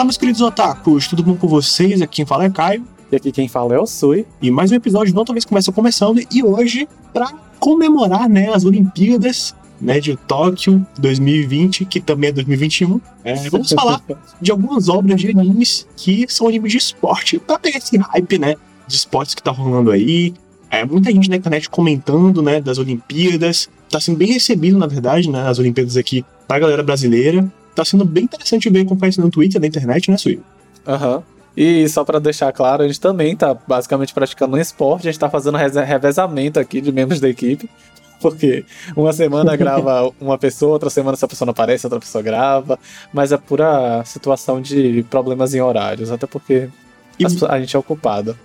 Fala, meus queridos otakus, tudo bom com vocês? Aqui quem fala é Caio. E aqui quem fala é o Sui. E mais um episódio do Talvez Começa começando. E hoje, para comemorar né, as Olimpíadas né, de Tóquio 2020, que também é 2021, é, vamos falar de algumas obras de animes que são animes de esporte, pra pegar esse hype, né, de esportes que tá rolando aí. É, muita gente na internet comentando, né, das Olimpíadas. Tá sendo bem recebido, na verdade, né, as Olimpíadas aqui pra galera brasileira. Tá sendo bem interessante ver acompanhar isso no Twitter, na internet, né, Sui? Aham. Uhum. E só para deixar claro, a gente também tá basicamente praticando um esporte, a gente tá fazendo revezamento aqui de membros da equipe. Porque uma semana grava uma pessoa, outra semana essa pessoa não aparece, outra pessoa grava. Mas é pura situação de problemas em horários, até porque e... a gente é ocupado.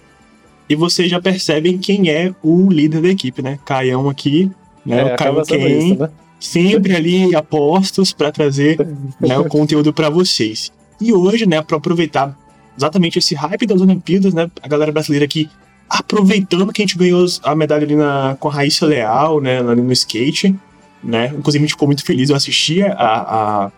E vocês já percebem quem é o líder da equipe, né? Caião aqui, né? É, o Caio quem né? Sempre ali apostos para trazer né, o conteúdo para vocês. E hoje, né, para aproveitar exatamente esse hype das Olimpíadas, né? A galera brasileira aqui aproveitando que a gente ganhou a medalha ali na, com a Raíssa Leal, né, ali no skate, né? Inclusive a gente ficou muito feliz, eu assisti a, a,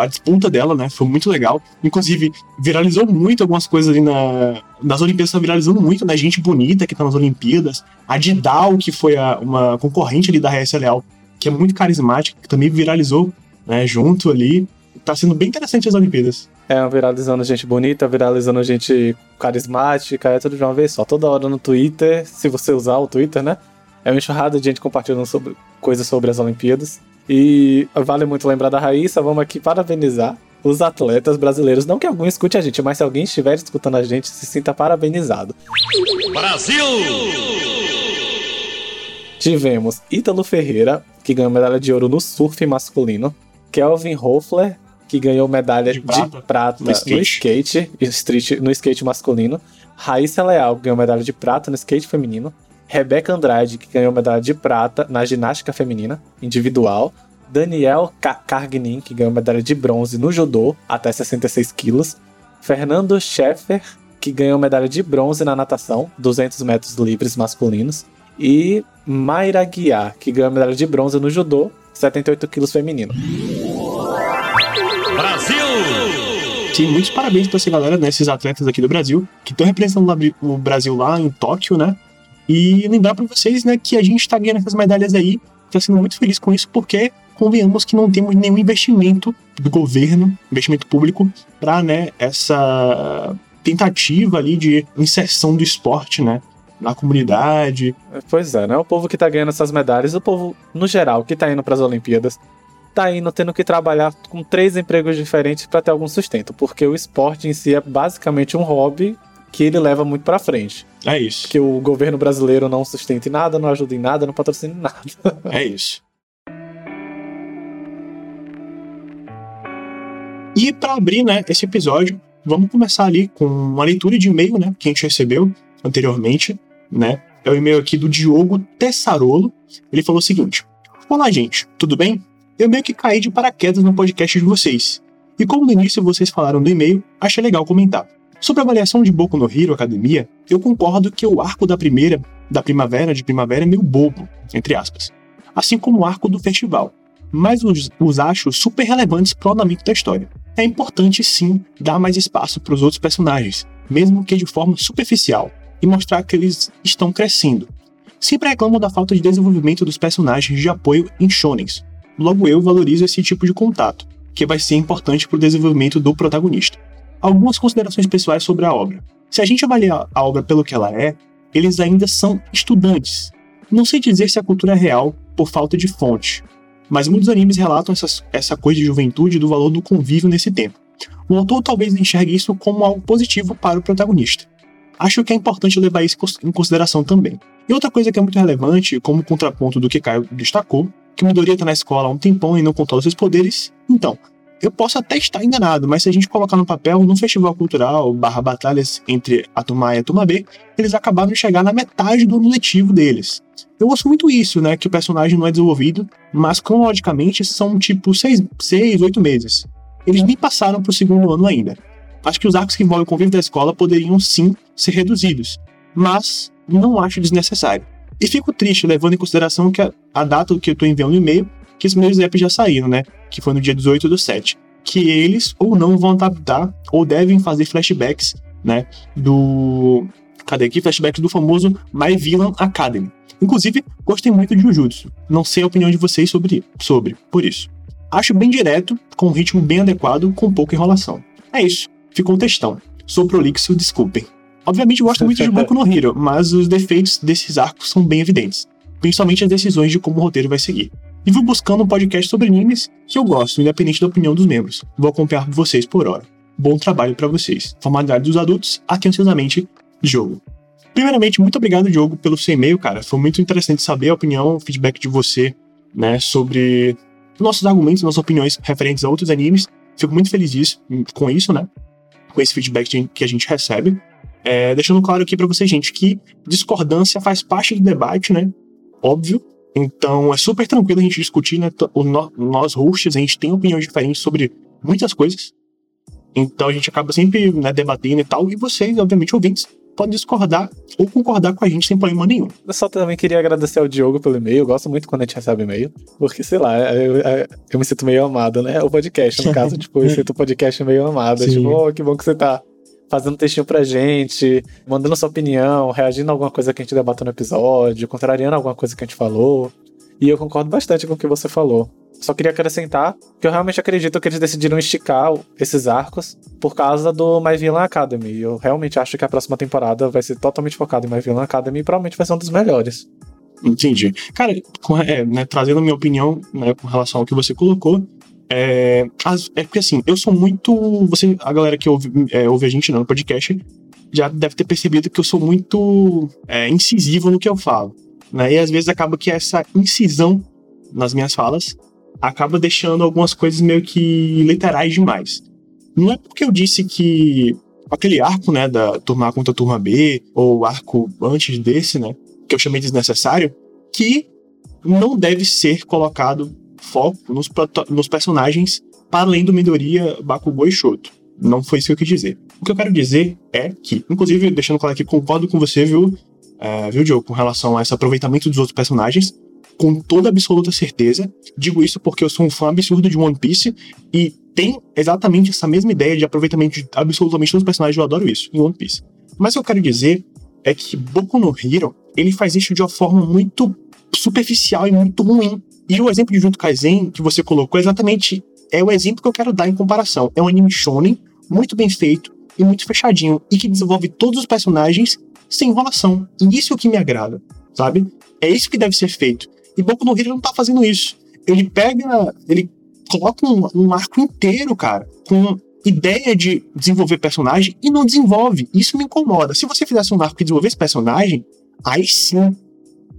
a disputa dela, né? Foi muito legal. Inclusive, viralizou muito algumas coisas ali na, nas Olimpíadas, tá viralizando muito, né? Gente bonita que tá nas Olimpíadas. A Didal, que foi a, uma concorrente ali da Raíssa Leal, que é muito carismática, que também viralizou, né? Junto ali. Tá sendo bem interessante as Olimpíadas. É, viralizando gente bonita, viralizando gente carismática, é tudo de uma vez só. Toda hora no Twitter, se você usar o Twitter, né? É uma enxurrada de gente compartilhando sobre, coisas sobre as Olimpíadas. E vale muito lembrar da Raíssa, vamos aqui parabenizar os atletas brasileiros. Não que algum escute a gente, mas se alguém estiver escutando a gente, se sinta parabenizado. Brasil! Tivemos Ítalo Ferreira, que ganhou medalha de ouro no surf masculino. Kelvin Hoffler, que ganhou medalha de prata, de prata no, skate. no skate, street, no skate masculino. Raíssa Leal ganhou medalha de prata no skate feminino. Rebeca Andrade, que ganhou medalha de prata na ginástica feminina individual. Daniel Cargnin, que ganhou medalha de bronze no judô, até 66 quilos. Fernando Scheffer, que ganhou medalha de bronze na natação, 200 metros livres masculinos. E Mayra Guiar, que ganhou medalha de bronze no judô, 78 quilos feminino. Brasil! Sim, muitos parabéns para essa galera, né, esses atletas aqui do Brasil, que estão representando o Brasil lá em Tóquio, né? E lembrar para vocês, né, que a gente está ganhando essas medalhas aí, tá sendo muito feliz com isso, porque convenhamos que não temos nenhum investimento do governo, investimento público, para né, essa tentativa ali de inserção do esporte, né? Na comunidade. Pois é, né? O povo que tá ganhando essas medalhas, o povo, no geral, que tá indo para as Olimpíadas, tá indo tendo que trabalhar com três empregos diferentes para ter algum sustento, porque o esporte em si é basicamente um hobby que ele leva muito para frente. É isso. Que o governo brasileiro não sustenta em nada, não ajuda em nada, não patrocina em nada. É isso. E para abrir, né, esse episódio, vamos começar ali com uma leitura de e-mail, né, que a gente recebeu anteriormente, né? É o e-mail aqui do Diogo Tessarolo. Ele falou o seguinte: Olá, gente, tudo bem? eu meio que caí de paraquedas no podcast de vocês. E como no início vocês falaram do e-mail, achei legal comentar. Sobre a avaliação de Boku no Hero Academia, eu concordo que o arco da primeira, da primavera de primavera é meio bobo, entre aspas. Assim como o arco do festival. Mas os, os acho super relevantes para o andamento da história. É importante sim dar mais espaço para os outros personagens, mesmo que de forma superficial, e mostrar que eles estão crescendo. Sempre reclamo da falta de desenvolvimento dos personagens de apoio em shonens, Logo eu valorizo esse tipo de contato, que vai ser importante para o desenvolvimento do protagonista. Algumas considerações pessoais sobre a obra. Se a gente avaliar a obra pelo que ela é, eles ainda são estudantes. Não sei dizer se a cultura é real por falta de fonte, mas muitos animes relatam essas, essa coisa de juventude e do valor do convívio nesse tempo. O autor talvez enxergue isso como algo positivo para o protagonista. Acho que é importante levar isso em consideração também. E outra coisa que é muito relevante, como contraponto do que Caio destacou, que Midoriya tá na escola há um tempão e não controla seus poderes. Então, eu posso até estar enganado, mas se a gente colocar no papel, num festival cultural barra batalhas entre a turma A e a turma B, eles acabaram de chegar na metade do ano letivo deles. Eu gosto muito isso, né? Que o personagem não é desenvolvido, mas cronologicamente são tipo seis, seis oito meses. Eles nem passaram pro segundo ano ainda. Acho que os arcos que envolvem o convívio da escola poderiam sim ser reduzidos, mas não acho desnecessário. E fico triste, levando em consideração que a, a data que eu tô enviando o e-mail, que os meus apps já saíram, né? Que foi no dia 18 do 7. que eles ou não vão adaptar ou devem fazer flashbacks, né, do cadê aqui flashbacks do famoso My Villain Academy. Inclusive, gostei muito de Jujutsu. Não sei a opinião de vocês sobre, sobre por isso. Acho bem direto, com um ritmo bem adequado, com pouca enrolação. É isso. Ficou um textão. Sou prolixo, desculpem. Obviamente gosto muito de Boku no Hero, mas os defeitos desses arcos são bem evidentes. Principalmente as decisões de como o roteiro vai seguir. E vou buscando um podcast sobre animes que eu gosto, independente da opinião dos membros. Vou acompanhar vocês por hora. Bom trabalho para vocês. Formalidade dos adultos, atenciosamente, jogo. Primeiramente, muito obrigado, Diogo, pelo seu e-mail, cara. Foi muito interessante saber a opinião, o feedback de você, né, sobre nossos argumentos, nossas opiniões referentes a outros animes. Fico muito feliz disso, com isso, né? Com esse feedback que a gente recebe. É, deixando claro aqui para vocês, gente, que discordância faz parte do debate, né? Óbvio. Então é super tranquilo a gente discutir, né? O, nós, hosts, a gente tem opiniões diferentes sobre muitas coisas. Então a gente acaba sempre né, debatendo e tal. E vocês, obviamente, ouvintes, podem discordar ou concordar com a gente sem problema nenhum. Eu só também queria agradecer ao Diogo pelo e-mail. Eu gosto muito quando a gente recebe e-mail. Porque, sei lá, eu, eu, eu me sinto meio amado, né? O podcast, no caso, tipo, eu sinto o podcast meio amado. Tipo, oh, que bom que você tá fazendo textinho pra gente, mandando sua opinião, reagindo a alguma coisa que a gente debateu no episódio, contrariando alguma coisa que a gente falou. E eu concordo bastante com o que você falou. Só queria acrescentar que eu realmente acredito que eles decidiram esticar esses arcos por causa do My Villain Academy. Eu realmente acho que a próxima temporada vai ser totalmente focada em My Villain Academy e provavelmente vai ser um dos melhores. Entendi. Cara, é, né, trazendo minha opinião né, com relação ao que você colocou, é, é porque assim, eu sou muito. Você, a galera que ouve, é, ouve a gente no podcast já deve ter percebido que eu sou muito é, incisivo no que eu falo. Né? E às vezes acaba que essa incisão nas minhas falas acaba deixando algumas coisas meio que literais demais. Não é porque eu disse que aquele arco, né, da turma A contra a turma B, ou arco antes desse, né, que eu chamei desnecessário, que não deve ser colocado foco nos, nos personagens para além do Midoriya, Bakugou e Shoto. Não foi isso que eu quis dizer. O que eu quero dizer é que, inclusive, deixando claro aqui, concordo com você, viu, é, viu, Joe, com relação a esse aproveitamento dos outros personagens, com toda absoluta certeza. Digo isso porque eu sou um fã absurdo de One Piece e tem exatamente essa mesma ideia de aproveitamento de absolutamente todos os personagens, eu adoro isso, em One Piece. Mas o que eu quero dizer é que Boku no Hero, ele faz isso de uma forma muito superficial e muito ruim. E o exemplo de Junto Kaisen que você colocou exatamente é o exemplo que eu quero dar em comparação. É um anime shonen, muito bem feito e muito fechadinho, e que desenvolve todos os personagens sem enrolação. E isso é o que me agrada, sabe? É isso que deve ser feito. E Boku no Hero não tá fazendo isso. Ele pega, ele coloca um, um arco inteiro, cara, com ideia de desenvolver personagem e não desenvolve. Isso me incomoda. Se você fizesse um arco que desenvolvesse personagem, aí sim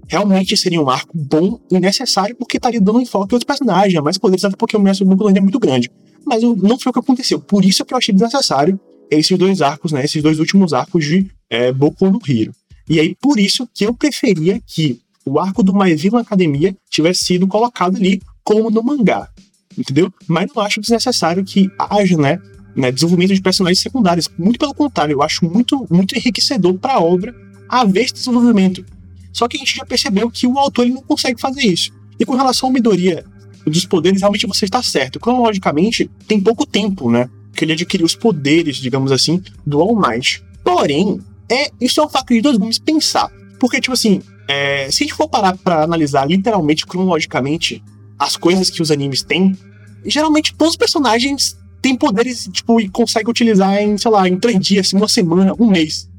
realmente seria um arco bom e necessário, porque estaria dando enfoque a outros personagens, mais poderes, porque o do Boku é muito grande. Mas não foi o que aconteceu. Por isso que eu achei desnecessário esses dois arcos, né? Esses dois últimos arcos de é, Boku no Hero. E aí, por isso que eu preferia que o arco do My Villain Academia tivesse sido colocado ali como no mangá. Entendeu? Mas não acho desnecessário que haja, né? né desenvolvimento de personagens secundários. Muito pelo contrário, eu acho muito, muito enriquecedor para a obra haver esse desenvolvimento. Só que a gente já percebeu que o autor ele não consegue fazer isso. E com relação à Midoriya dos poderes, realmente você está certo. Cronologicamente, tem pouco tempo, né? Que ele adquiriu os poderes, digamos assim, do All Might. Porém, é, isso é um fato de dois gumes pensar. Porque, tipo assim, é, se a gente for parar pra analisar literalmente, cronologicamente, as coisas que os animes têm, geralmente todos os personagens têm poderes, tipo, e conseguem utilizar em, sei lá, em três dias, uma semana, um mês.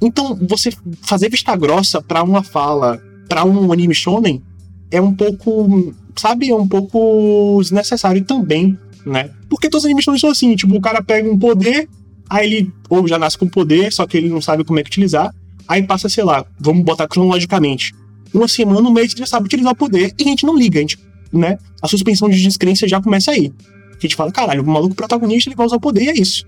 Então, você fazer vista grossa para uma fala, para um anime shonen, é um pouco, sabe, é um pouco desnecessário também, né? Porque todos os animes são assim, tipo, o cara pega um poder, aí ele ou já nasce com poder, só que ele não sabe como é que utilizar, aí passa, sei lá, vamos botar cronologicamente, uma semana, um mês, ele já sabe utilizar o poder e a gente não liga, a gente, né? A suspensão de descrença já começa aí. A gente fala, caralho, o maluco protagonista ele vai usar o poder e é isso.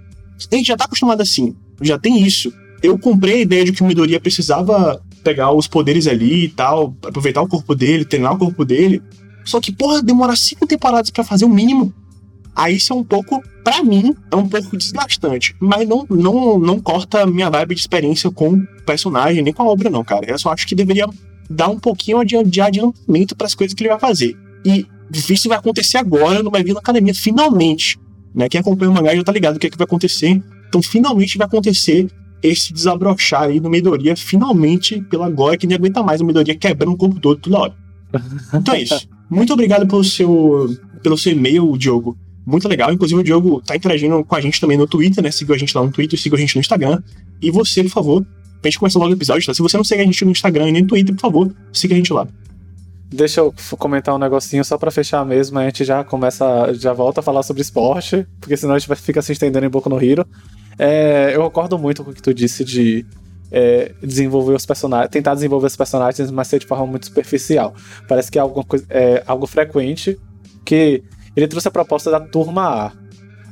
A gente já tá acostumado assim, já tem isso eu comprei a ideia de que o Midoriya precisava pegar os poderes ali e tal, aproveitar o corpo dele, treinar o corpo dele. Só que, porra, demorar cinco temporadas para fazer o mínimo. Aí isso é um pouco, para mim, é um pouco desgastante. Mas não, não, não corta minha vibe de experiência com o personagem, nem com a obra, não, cara. Eu só acho que deveria dar um pouquinho de adiantamento para as coisas que ele vai fazer. E isso vai acontecer agora no My Villain Academia, finalmente. né? Quem acompanha o mangá já tá ligado o que, é que vai acontecer. Então, finalmente vai acontecer esse desabrochar aí no Midoriya, finalmente, pela agora que nem aguenta mais o Midoriya quebrando o corpo todo toda hora. Então é isso. Muito obrigado pelo seu, pelo seu e-mail, Diogo. Muito legal. Inclusive, o Diogo tá interagindo com a gente também no Twitter, né? Seguiu a gente lá no Twitter, seguiu a gente no Instagram. E você, por favor, pra gente começar logo o episódio, tá? Se você não segue a gente no Instagram e nem no Twitter, por favor, siga a gente lá. Deixa eu comentar um negocinho só para fechar mesmo, a gente já começa, já volta a falar sobre esporte, porque senão a gente vai ficar se estendendo em Boku no Hero. É, eu concordo muito com o que tu disse de é, desenvolver os personagens, tentar desenvolver os personagens, mas ser de forma muito superficial. Parece que é alguma coisa, é algo frequente que ele trouxe a proposta da turma A.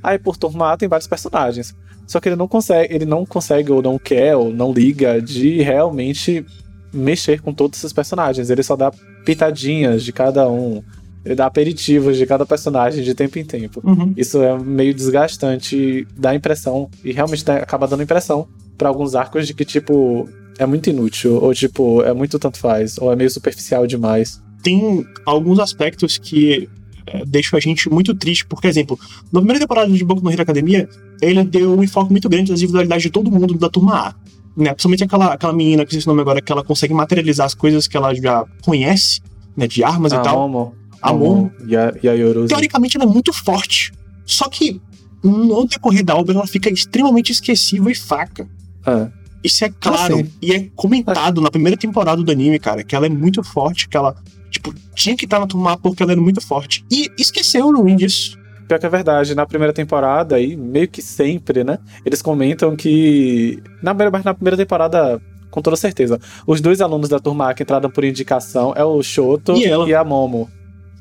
Aí por turma A tem vários personagens. Só que ele não consegue, ele não consegue ou não quer ou não liga de realmente mexer com todos esses personagens. Ele só dá pitadinhas de cada um. Ele dá aperitivos de cada personagem de tempo em tempo. Uhum. Isso é meio desgastante, dá impressão, e realmente dá, acaba dando impressão para alguns arcos de que, tipo, é muito inútil, ou tipo, é muito tanto faz, ou é meio superficial demais. Tem alguns aspectos que é, deixam a gente muito triste, porque, exemplo, na primeira temporada de Boku no Hero Academia, ele deu um enfoque muito grande nas individualidades de todo mundo da turma A. Né? Principalmente aquela, aquela menina, que esse nome agora, que ela consegue materializar as coisas que ela já conhece, né? De armas a e tal. Momo. A Momo. E a, e a. Teoricamente ela é muito forte. Só que no decorrer da obra ela fica extremamente esquecível e fraca. É. Isso é claro Assim. e é comentado na primeira temporada do anime, cara, que ela é muito forte, que ela, tipo, tinha que estar na turma A porque ela era muito forte. E esqueceu no disso. Pior que é verdade, na primeira temporada, e meio que sempre, né? Eles comentam que. Na na primeira temporada, com toda certeza, os dois alunos da turma A que entraram por indicação é o Shoto E ela. a Momo.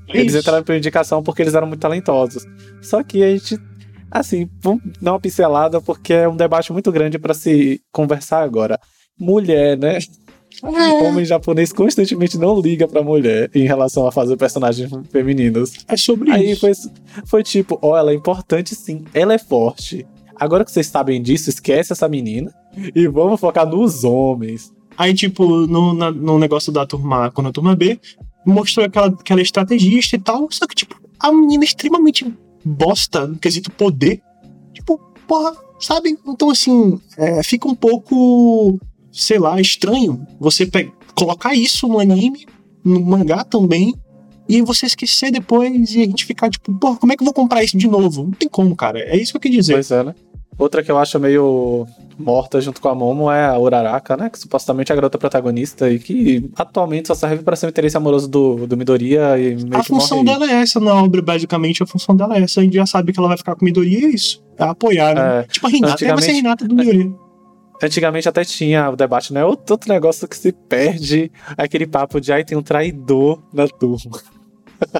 Eles entraram por indicação porque eles eram muito talentosos. Só que a gente. Assim, vamos dar uma pincelada porque é um debate muito grande pra se conversar agora. Mulher, né? O homem japonês constantemente não liga pra mulher em relação a fazer personagens femininos. É sobre Aí isso. foi, foi tipo, ó, ela é importante sim, ela é forte. Agora que vocês sabem disso, esquece essa menina e vamos focar nos homens. Aí, tipo, no, na- no negócio da turma A com a turma B, mostrou aquela, aquela estrategista e tal, só que, tipo, a menina é extremamente bosta no quesito poder. Tipo, porra, sabe? Então, assim, é, fica um pouco, sei lá, estranho você colocar isso no anime, no mangá também, e você esquecer depois e a gente ficar, tipo, porra, como é que eu vou comprar isso de novo? Não tem como, cara. É isso que eu queria dizer. Pois é, né? Outra que eu acho meio morta junto com a Momo é a Uraraka, né? Que supostamente é a garota protagonista e que atualmente só serve para ser o interesse amoroso do, do Midoriya e meio A função dela é essa na obra, basicamente. A função dela é essa. A gente já sabe que ela vai ficar com Midoriya e é isso. É apoiar, né? É. Tipo a Renata. É, vai ser a Antigamente- Renata do Midoriya. Antigamente até tinha o debate, né? Outro, outro negócio que se perde, aquele papo de ai, tem um traidor na turma.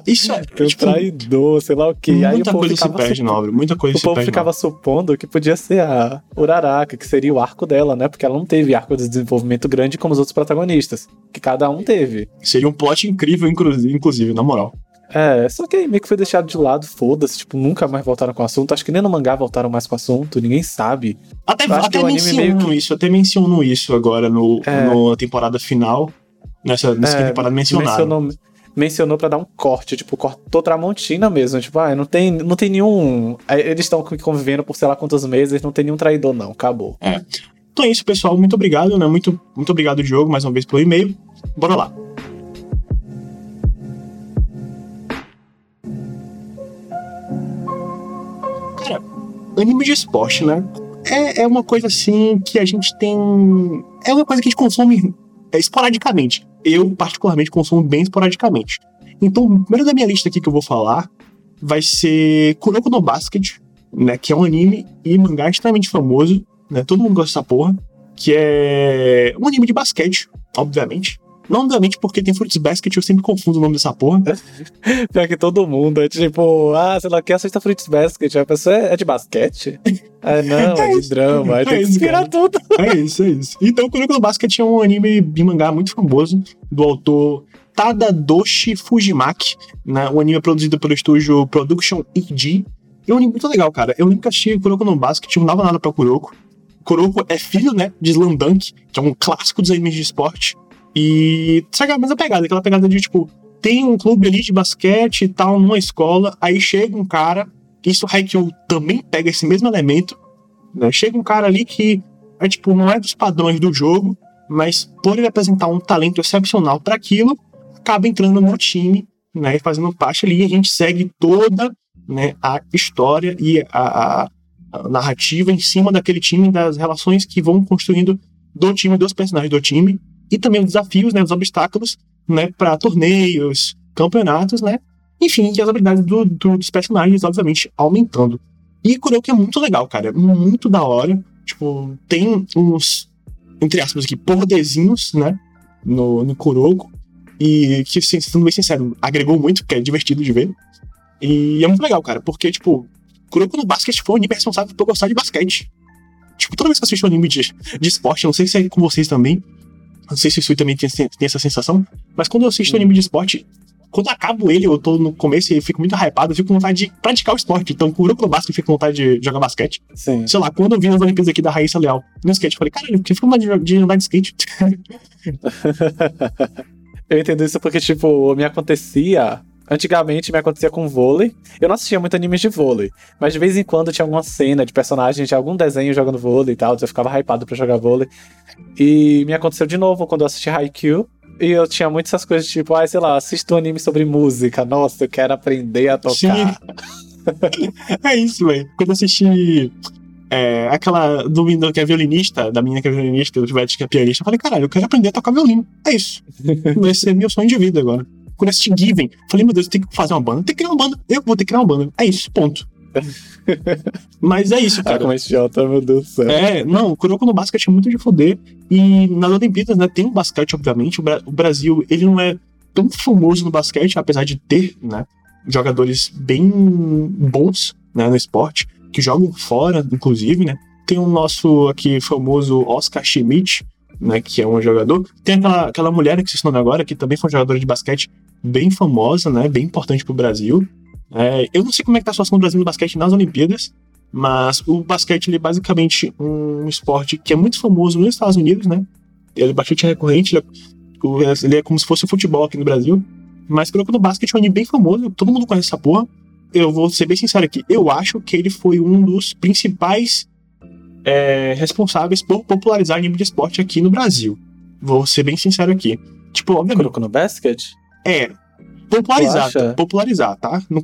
Isso é. Tem um tipo, traidor, sei lá o quê. Aí o muita povo coisa se perde supo- na obra. Muita coisa O se povo perde. ficava supondo que podia ser a Uraraka, que seria o arco dela, né? Porque ela não teve arco de desenvolvimento grande como os outros protagonistas. Que cada um teve. Seria um plot incrível, inclusive, na moral. É, só que aí meio que foi deixado de lado, foda-se, tipo, nunca mais voltaram com o assunto. Acho que nem no mangá voltaram mais com o assunto, ninguém sabe. Até, acho que até o anime mencionam meio que- isso, até mencionam isso agora no, É. no- na temporada final. Nessa, nessa É, temporada mencionaram. Mencionou, mencionou pra dar um corte, tipo, cortou Tramontina mesmo. Tipo, ah, não tem, não tem nenhum. Eles estão convivendo por sei lá quantos meses, não tem nenhum traidor, não. Acabou. Então é isso, pessoal. Muito obrigado, né? Muito, muito obrigado, Diogo, mais uma vez pelo e-mail. Bora lá. Anime de esporte, né? É, é uma coisa assim que a gente tem. É uma coisa que a gente consome é, esporadicamente. Eu, particularmente, consumo bem esporadicamente. Então, o primeiro da minha lista aqui que eu vou falar vai ser Kuroko no Basket, né? Que é um anime e mangá extremamente famoso, né? Todo mundo gosta dessa porra. Que é um anime de basquete, obviamente. Não obviamente porque tem Fruits Basket, eu sempre confundo o nome dessa porra. Pior que todo mundo, é tipo, ah, sei lá, o que assista Fruits Basket? A pessoa é, é de basquete? Ah, não, é, É de isso. drama. Aí É tem que isso, cara. tudo. É isso, é isso. Então, Kuroko no Basket é um anime de mangá muito famoso, do autor Tadadoshi Fujimaki, né? Um anime produzido pelo estúdio Production EG. É um anime muito legal, cara. Eu lembro que assisti Kuroko no Basket, não dava nada pra Kuroko. Kuroko é filho, né, de Slandunk, que é um clássico dos animes de esporte. E segue a mesma pegada, aquela pegada de, tipo, tem um clube ali de basquete e tal, numa escola, aí chega um cara Isso Haikyuu também pega esse mesmo elemento, né? Chega um cara ali que é tipo, não é dos padrões do jogo, mas por ele apresentar um talento excepcional para aquilo, acaba entrando no time, né, fazendo parte ali, e a gente segue toda né, a história e a, a, a, narrativa em cima daquele time, das relações que vão construindo do time, dos personagens do time, e também os desafios, né, os obstáculos, né, para torneios, campeonatos, né, enfim, e as habilidades do, do, dos personagens, obviamente, aumentando. E Kuroko é muito legal, cara, é muito da hora, tipo, tem uns, entre aspas aqui, poderzinhos, né, no, no Kuroko, e que, sendo bem sincero, agregou muito, porque é divertido de ver. E é muito legal, cara, porque, tipo, Kuroko no basquete foi o anime responsável por eu gostar de basquete. Tipo, toda vez que eu assisto um anime de, de esporte, não sei se é com vocês também, não sei se o Sui também tem, tem, essa sensação, mas quando eu assisto um anime de esporte, quando eu acabo ele, eu tô no começo e fico muito hypado, eu fico com vontade de praticar o esporte. Então, Kuroko no basquete, eu fico com vontade de jogar basquete. Sim. Sei lá, quando eu vi as Olimpíadas aqui da Raíssa Leal no skate, eu falei, caralho, eu fico com vontade de, de andar de skate. eu entendo isso porque, tipo, me acontecia Antigamente me acontecia com vôlei. Eu não assistia muito animes de vôlei, mas de vez em quando tinha alguma cena de personagem de algum desenho jogando vôlei e tal, eu ficava hypado pra jogar vôlei. E me aconteceu de novo quando eu assisti Haikyuu. E eu tinha muitas essas coisas tipo, ah, sei lá, assisto um anime sobre música, nossa, eu quero aprender a tocar. Sim. é isso, velho. Quando eu assisti é, aquela do menino que é violinista, da menina que é violinista, do Tivete que é pianista, eu falei, caralho, eu quero aprender a tocar violino. É isso. Vai ser meu sonho de vida agora quando assisti Given, falei, meu Deus, tem que fazer uma banda, tem que criar uma banda, eu vou ter que criar uma banda. É isso, ponto. Mas é isso, cara. Ah, como é idiota, meu Deus do céu. É, não, o Kuroko no basquete é muito de foder. E nas Olimpíadas, né, tem o basquete, obviamente. O, Bra o, Brasil, ele não é tão famoso no basquete, apesar de ter, né, jogadores bem bons, né, no esporte, que jogam fora, inclusive, né. Tem o nosso aqui famoso Oscar Schmidt, né, que é um jogador. Tem aquela, aquela mulher que se nome agora, que também foi uma jogadora de basquete bem famosa, né, bem importante pro Brasil. É, eu não sei como é que tá a situação do Brasil no basquete nas Olimpíadas, mas o basquete é basicamente um esporte que é muito famoso nos Estados Unidos, né? Ele é bastante recorrente, ele é, ele é como se fosse o futebol aqui no Brasil. Mas pelo que no basquete é um anime bem famoso, todo mundo conhece essa porra. Eu vou ser bem sincero aqui, eu acho que ele foi um dos principais é, responsáveis por popularizar anime de esporte aqui no Brasil. Vou ser bem sincero aqui. Tipo, obviamente. Colocou no basket? É. Popularizar, tá? popularizar, tá? Não,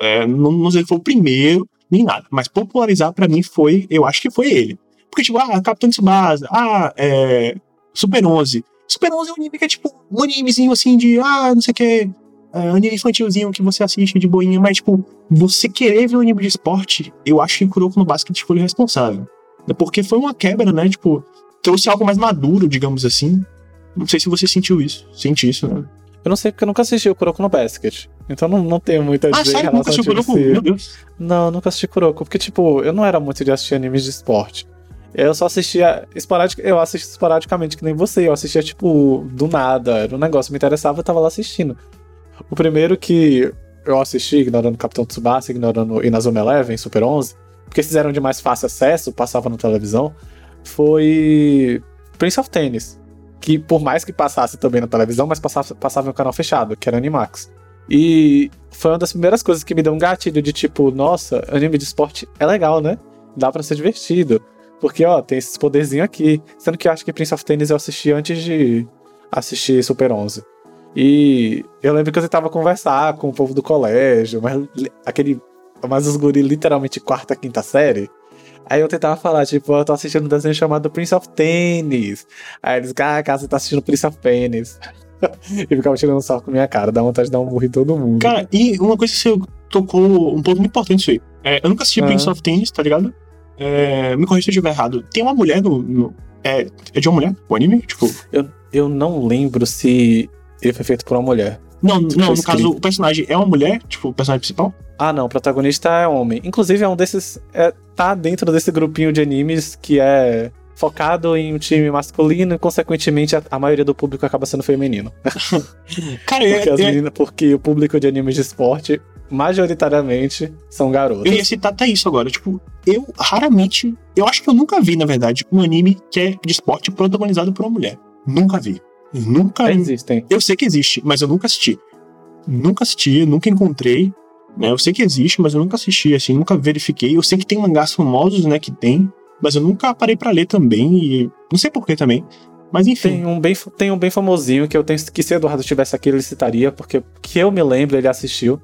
é, não, não sei se foi o primeiro, nem nada. Mas popularizar para mim foi, eu acho que foi ele. Porque, tipo, ah, Capitão Tsubasa, ah, é, Super 11. Super 11 é um anime que é tipo um animezinho assim de, ah, não sei o que, é, anime infantilzinho que você assiste de boinha, mas, tipo, você querer ver um anime de esporte, eu acho que Kuroko no Basket foi o responsável. Porque foi uma quebra, né? Tipo, trouxe algo mais maduro, digamos assim. Não sei se você sentiu isso. Sente isso, né? Eu não sei porque eu nunca assisti o Kuroko no Basket. Então não, não tenho muito a ah, dizer ah, relação nunca assistiu Kuroko? Meu Deus. Não, nunca assisti Kuroko. Porque, tipo, eu não era muito de assistir animes de esporte. Eu só assistia esporadic, eu assistia esporadicamente, que nem você. Eu assistia, tipo, do nada. Era um negócio, me interessava, eu tava lá assistindo. O primeiro que eu assisti, ignorando Capitão Tsubasa, ignorando Inazuma Eleven, Super 11, porque fizeram de mais fácil acesso, passava na televisão, foi Prince of Tennis. Que por mais que passasse também na televisão, mas passava, passava no canal fechado, que era Animax. E foi uma das primeiras coisas que me deu um gatilho de tipo, nossa, anime de esporte é legal, né? Dá para ser divertido. Porque, ó, tem esses poderzinhos aqui. Sendo que eu acho que Prince of Tennis eu assisti antes de assistir Super 11. E eu lembro que eu tentava conversar com o povo do colégio, mas aquele mas os guri literalmente quarta, quinta série. Aí eu tentava falar, tipo, eu tô assistindo um desenho chamado Prince of Tennis. Aí eles, ah, você tá assistindo Prince of Tennis. e ficava tirando sarro com minha cara, dá vontade de dar um burro em todo mundo. Cara, e uma coisa que você tocou, um ponto muito importante isso aí. É, eu nunca assisti ah. Prince of Tennis, tá ligado? É, me corrija se eu estiver errado. Tem uma mulher no. no é, é de uma mulher? O anime? Tipo. Eu, eu não lembro se ele foi feito por uma mulher. Não, não, no caso, o personagem é uma mulher, tipo, o personagem principal? Ah, não, o protagonista é homem. Inclusive, é um desses. É, tá dentro desse grupinho de animes que é focado em um time masculino e, consequentemente, a, a maioria do público acaba sendo feminino. Cara, porque, é, meninas, porque o público de animes de esporte, majoritariamente, são garotos. Eu ia citar até isso agora. Tipo, eu raramente. Eu acho que eu nunca vi, na verdade, um anime que é de esporte protagonizado por uma mulher. Nunca vi. Nunca. Existem. Eu sei que existe, mas eu nunca assisti. Nunca assisti, nunca encontrei. Né? Eu sei que existe, mas eu nunca assisti, assim, nunca verifiquei. Eu sei que tem mangás famosos, né, que tem, mas eu nunca parei para ler também e não sei porquê também. Mas enfim. Tem um bem, tem um bem famosinho que eu tenho que se Eduardo estivesse aqui ele citaria, porque que eu me lembro ele assistiu,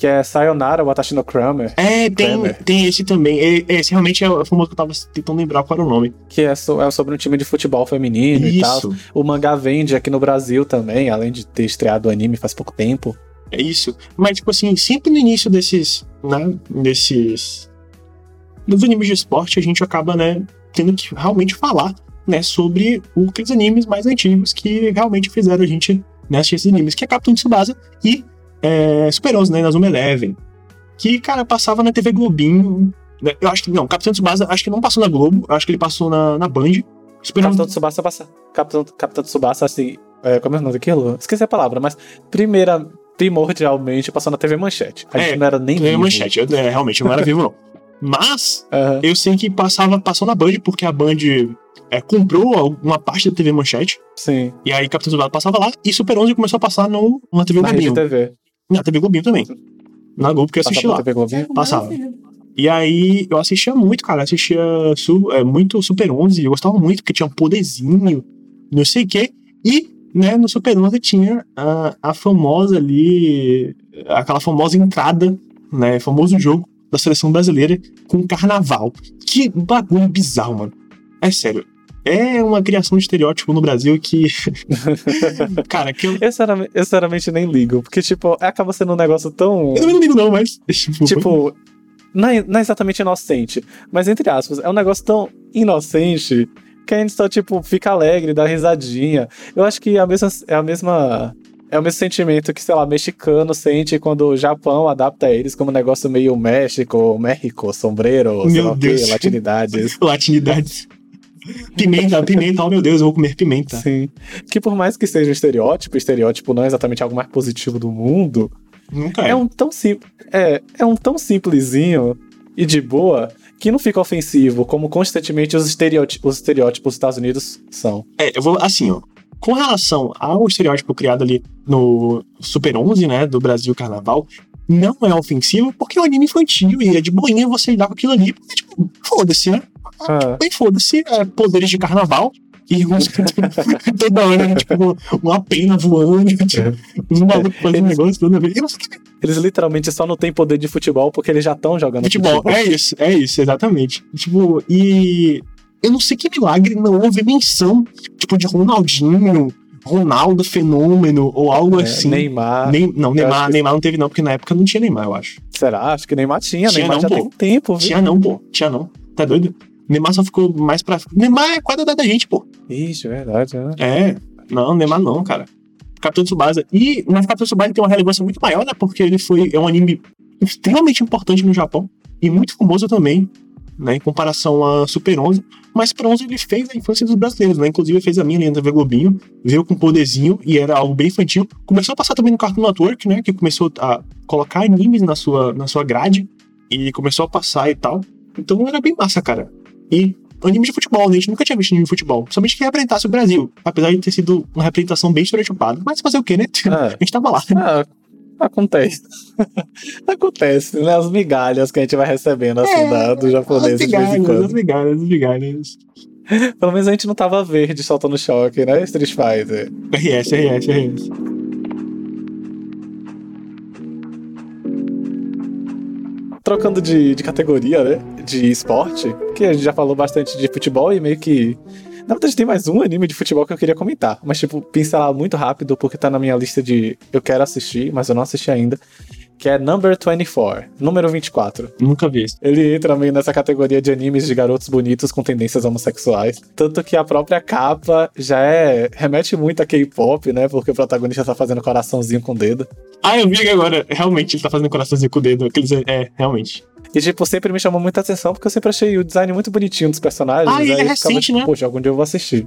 que é Sayonara Watashi no Kramer. É, tem, Kramer. tem esse também. Esse realmente é o famoso que eu tava tentando lembrar qual era o nome. Que é, so, é sobre um time de futebol feminino Isso. e tal. O mangá vende aqui no Brasil também, além de ter estreado o anime faz pouco tempo. É isso. Mas, tipo assim, sempre no início desses. Né, desses. Dos animes de esporte, a gente acaba, né, tendo que realmente falar, né, sobre aqueles animes mais antigos que realmente fizeram a gente né, assistir esses animes, que é Capitão Tsubasa e é, Super 11, né, na Zuma Eleven. Que, cara, passava na TV Globinho. Né, eu acho que, não, Capitão Tsubasa, acho que não passou na Globo, acho que ele passou na, na Band. Super Capitão Tsubasa passa. Capitão, Capitão Tsubasa, assim. É, como é o nome daquilo? Esqueci a palavra, mas primeira, primordialmente passou na TV Manchete. A gente é, não era nem TV vivo. Manchete, eu, é, realmente, eu não era vivo, não. Mas, uhum. eu sei que passava, passou na Band, porque a Band é, comprou uma parte da TV Manchete. Sim. E aí Capitão Tsubasa passava lá, e Super 11 começou a passar no, na TV Globinho. Na TV. Na TV Globinho também. Na Globo que eu assisti lá. TV Globinho? Passava. E aí eu assistia muito, cara. assistia su, é, muito Super 11. Eu gostava muito, porque tinha um poderzinho, não sei o quê. E né, no Super 11 tinha a, a famosa ali, aquela famosa entrada, né, famoso jogo da seleção brasileira com carnaval. Que bagulho bizarro, mano. É sério. É uma criação de estereótipo no Brasil que. Cara, que eu. Eu sinceramente, eu sinceramente nem ligo. Porque, tipo, acaba sendo um negócio tão. Eu também não ligo, não, mas. Tipo, tipo não é, não é exatamente inocente. Mas, entre aspas, é um negócio tão inocente que a gente só, tipo, fica alegre, dá risadinha. Eu acho que é a mesma, é a mesma. É o mesmo sentimento que, sei lá, mexicano sente quando o Japão adapta eles como um negócio meio México, México, sombreiro, Meu sei lá Deus. o latinidades. latinidades. Pimenta, pimenta, oh meu Deus, eu vou comer pimenta. Sim. Que por mais que seja um estereótipo, estereótipo não é exatamente algo mais positivo do mundo. Nunca é. É um tão, sim, é, é um tão simplesinho e de boa que não fica ofensivo, como constantemente os estereótipos, os estereótipos dos Estados Unidos são. É, eu vou assim, ó. Com relação ao estereótipo criado ali no Super 11, né, do Brasil Carnaval, não é ofensivo porque é um anime infantil e é de boinha você lidar com aquilo ali, porque, tipo, foda-se, né? Ah. Bem, foda-se, é, poderes de carnaval. E toda hora, né, tipo, uma pena voando, tipo, os malucos fazendo negócio toda vez. Eles literalmente só não têm poder de futebol porque eles já estão jogando futebol. futebol. É isso, é isso, exatamente. Tipo, e eu não sei que milagre não houve menção, tipo, de Ronaldinho, Ronaldo Fenômeno ou algo é, assim. Neymar. Nem, não, Neymar, Neymar não teve não, porque na época não tinha Neymar, eu acho. Será? Acho que Neymar tinha. tinha Neymar não, já pô. tem um tempo, viu? Tinha não, pô. Tinha não. Tá doido? Neymar só ficou mais pra. Neymar é quase da gente, pô. Ixi, é verdade, né? É. Não, Neymar não, cara. Capitão Tsubasa. E mas Capitão Tsubasa tem uma relevância muito maior, né? Porque ele foi é um anime extremamente importante no Japão e muito famoso também né, em comparação a Super 11. Mas Super 11 ele fez a infância dos brasileiros, né? Inclusive fez a minha lenda TV Globinho, veio com poderzinho e era algo bem infantil. Começou a passar também no Cartoon Network, né? Que começou a colocar animes na sua, na sua grade e começou a passar e tal. Então era bem massa, cara. E anime de futebol, né? a gente nunca tinha visto anime de futebol. Somente que representasse o Brasil. Apesar de ter sido uma representação bem estereotipada. Mas fazer o quê, né? É. A gente tava lá. É, Acontece. Acontece, né? As migalhas que a gente vai recebendo assim é, da, do japonês de vez em quando. As migalhas, as migalhas. Pelo menos a gente não tava verde soltando choque, né? Street Fighter. RS, RS, RS. Trocando de, de categoria, né? De esporte, que a gente já falou bastante de futebol e meio que na verdade, tem mais um anime de futebol que eu queria comentar. Mas, tipo, pincelar muito rápido, porque tá na minha lista de eu quero assistir, mas eu não assisti ainda. Que é Number 24, número 24. Nunca vi. Ele entra meio nessa categoria de animes de garotos bonitos com tendências homossexuais. Tanto que a própria capa já é. remete muito a K-pop, né? Porque o protagonista tá fazendo coraçãozinho com o dedo. Ah, eu vi agora. Realmente, ele tá fazendo coraçãozinho com o dedo. Aqueles, é, realmente. E, tipo, sempre me chamou muita atenção porque eu sempre achei o design muito bonitinho dos personagens. Ah, e é recente, ficava, né? Poxa, algum dia eu vou assistir.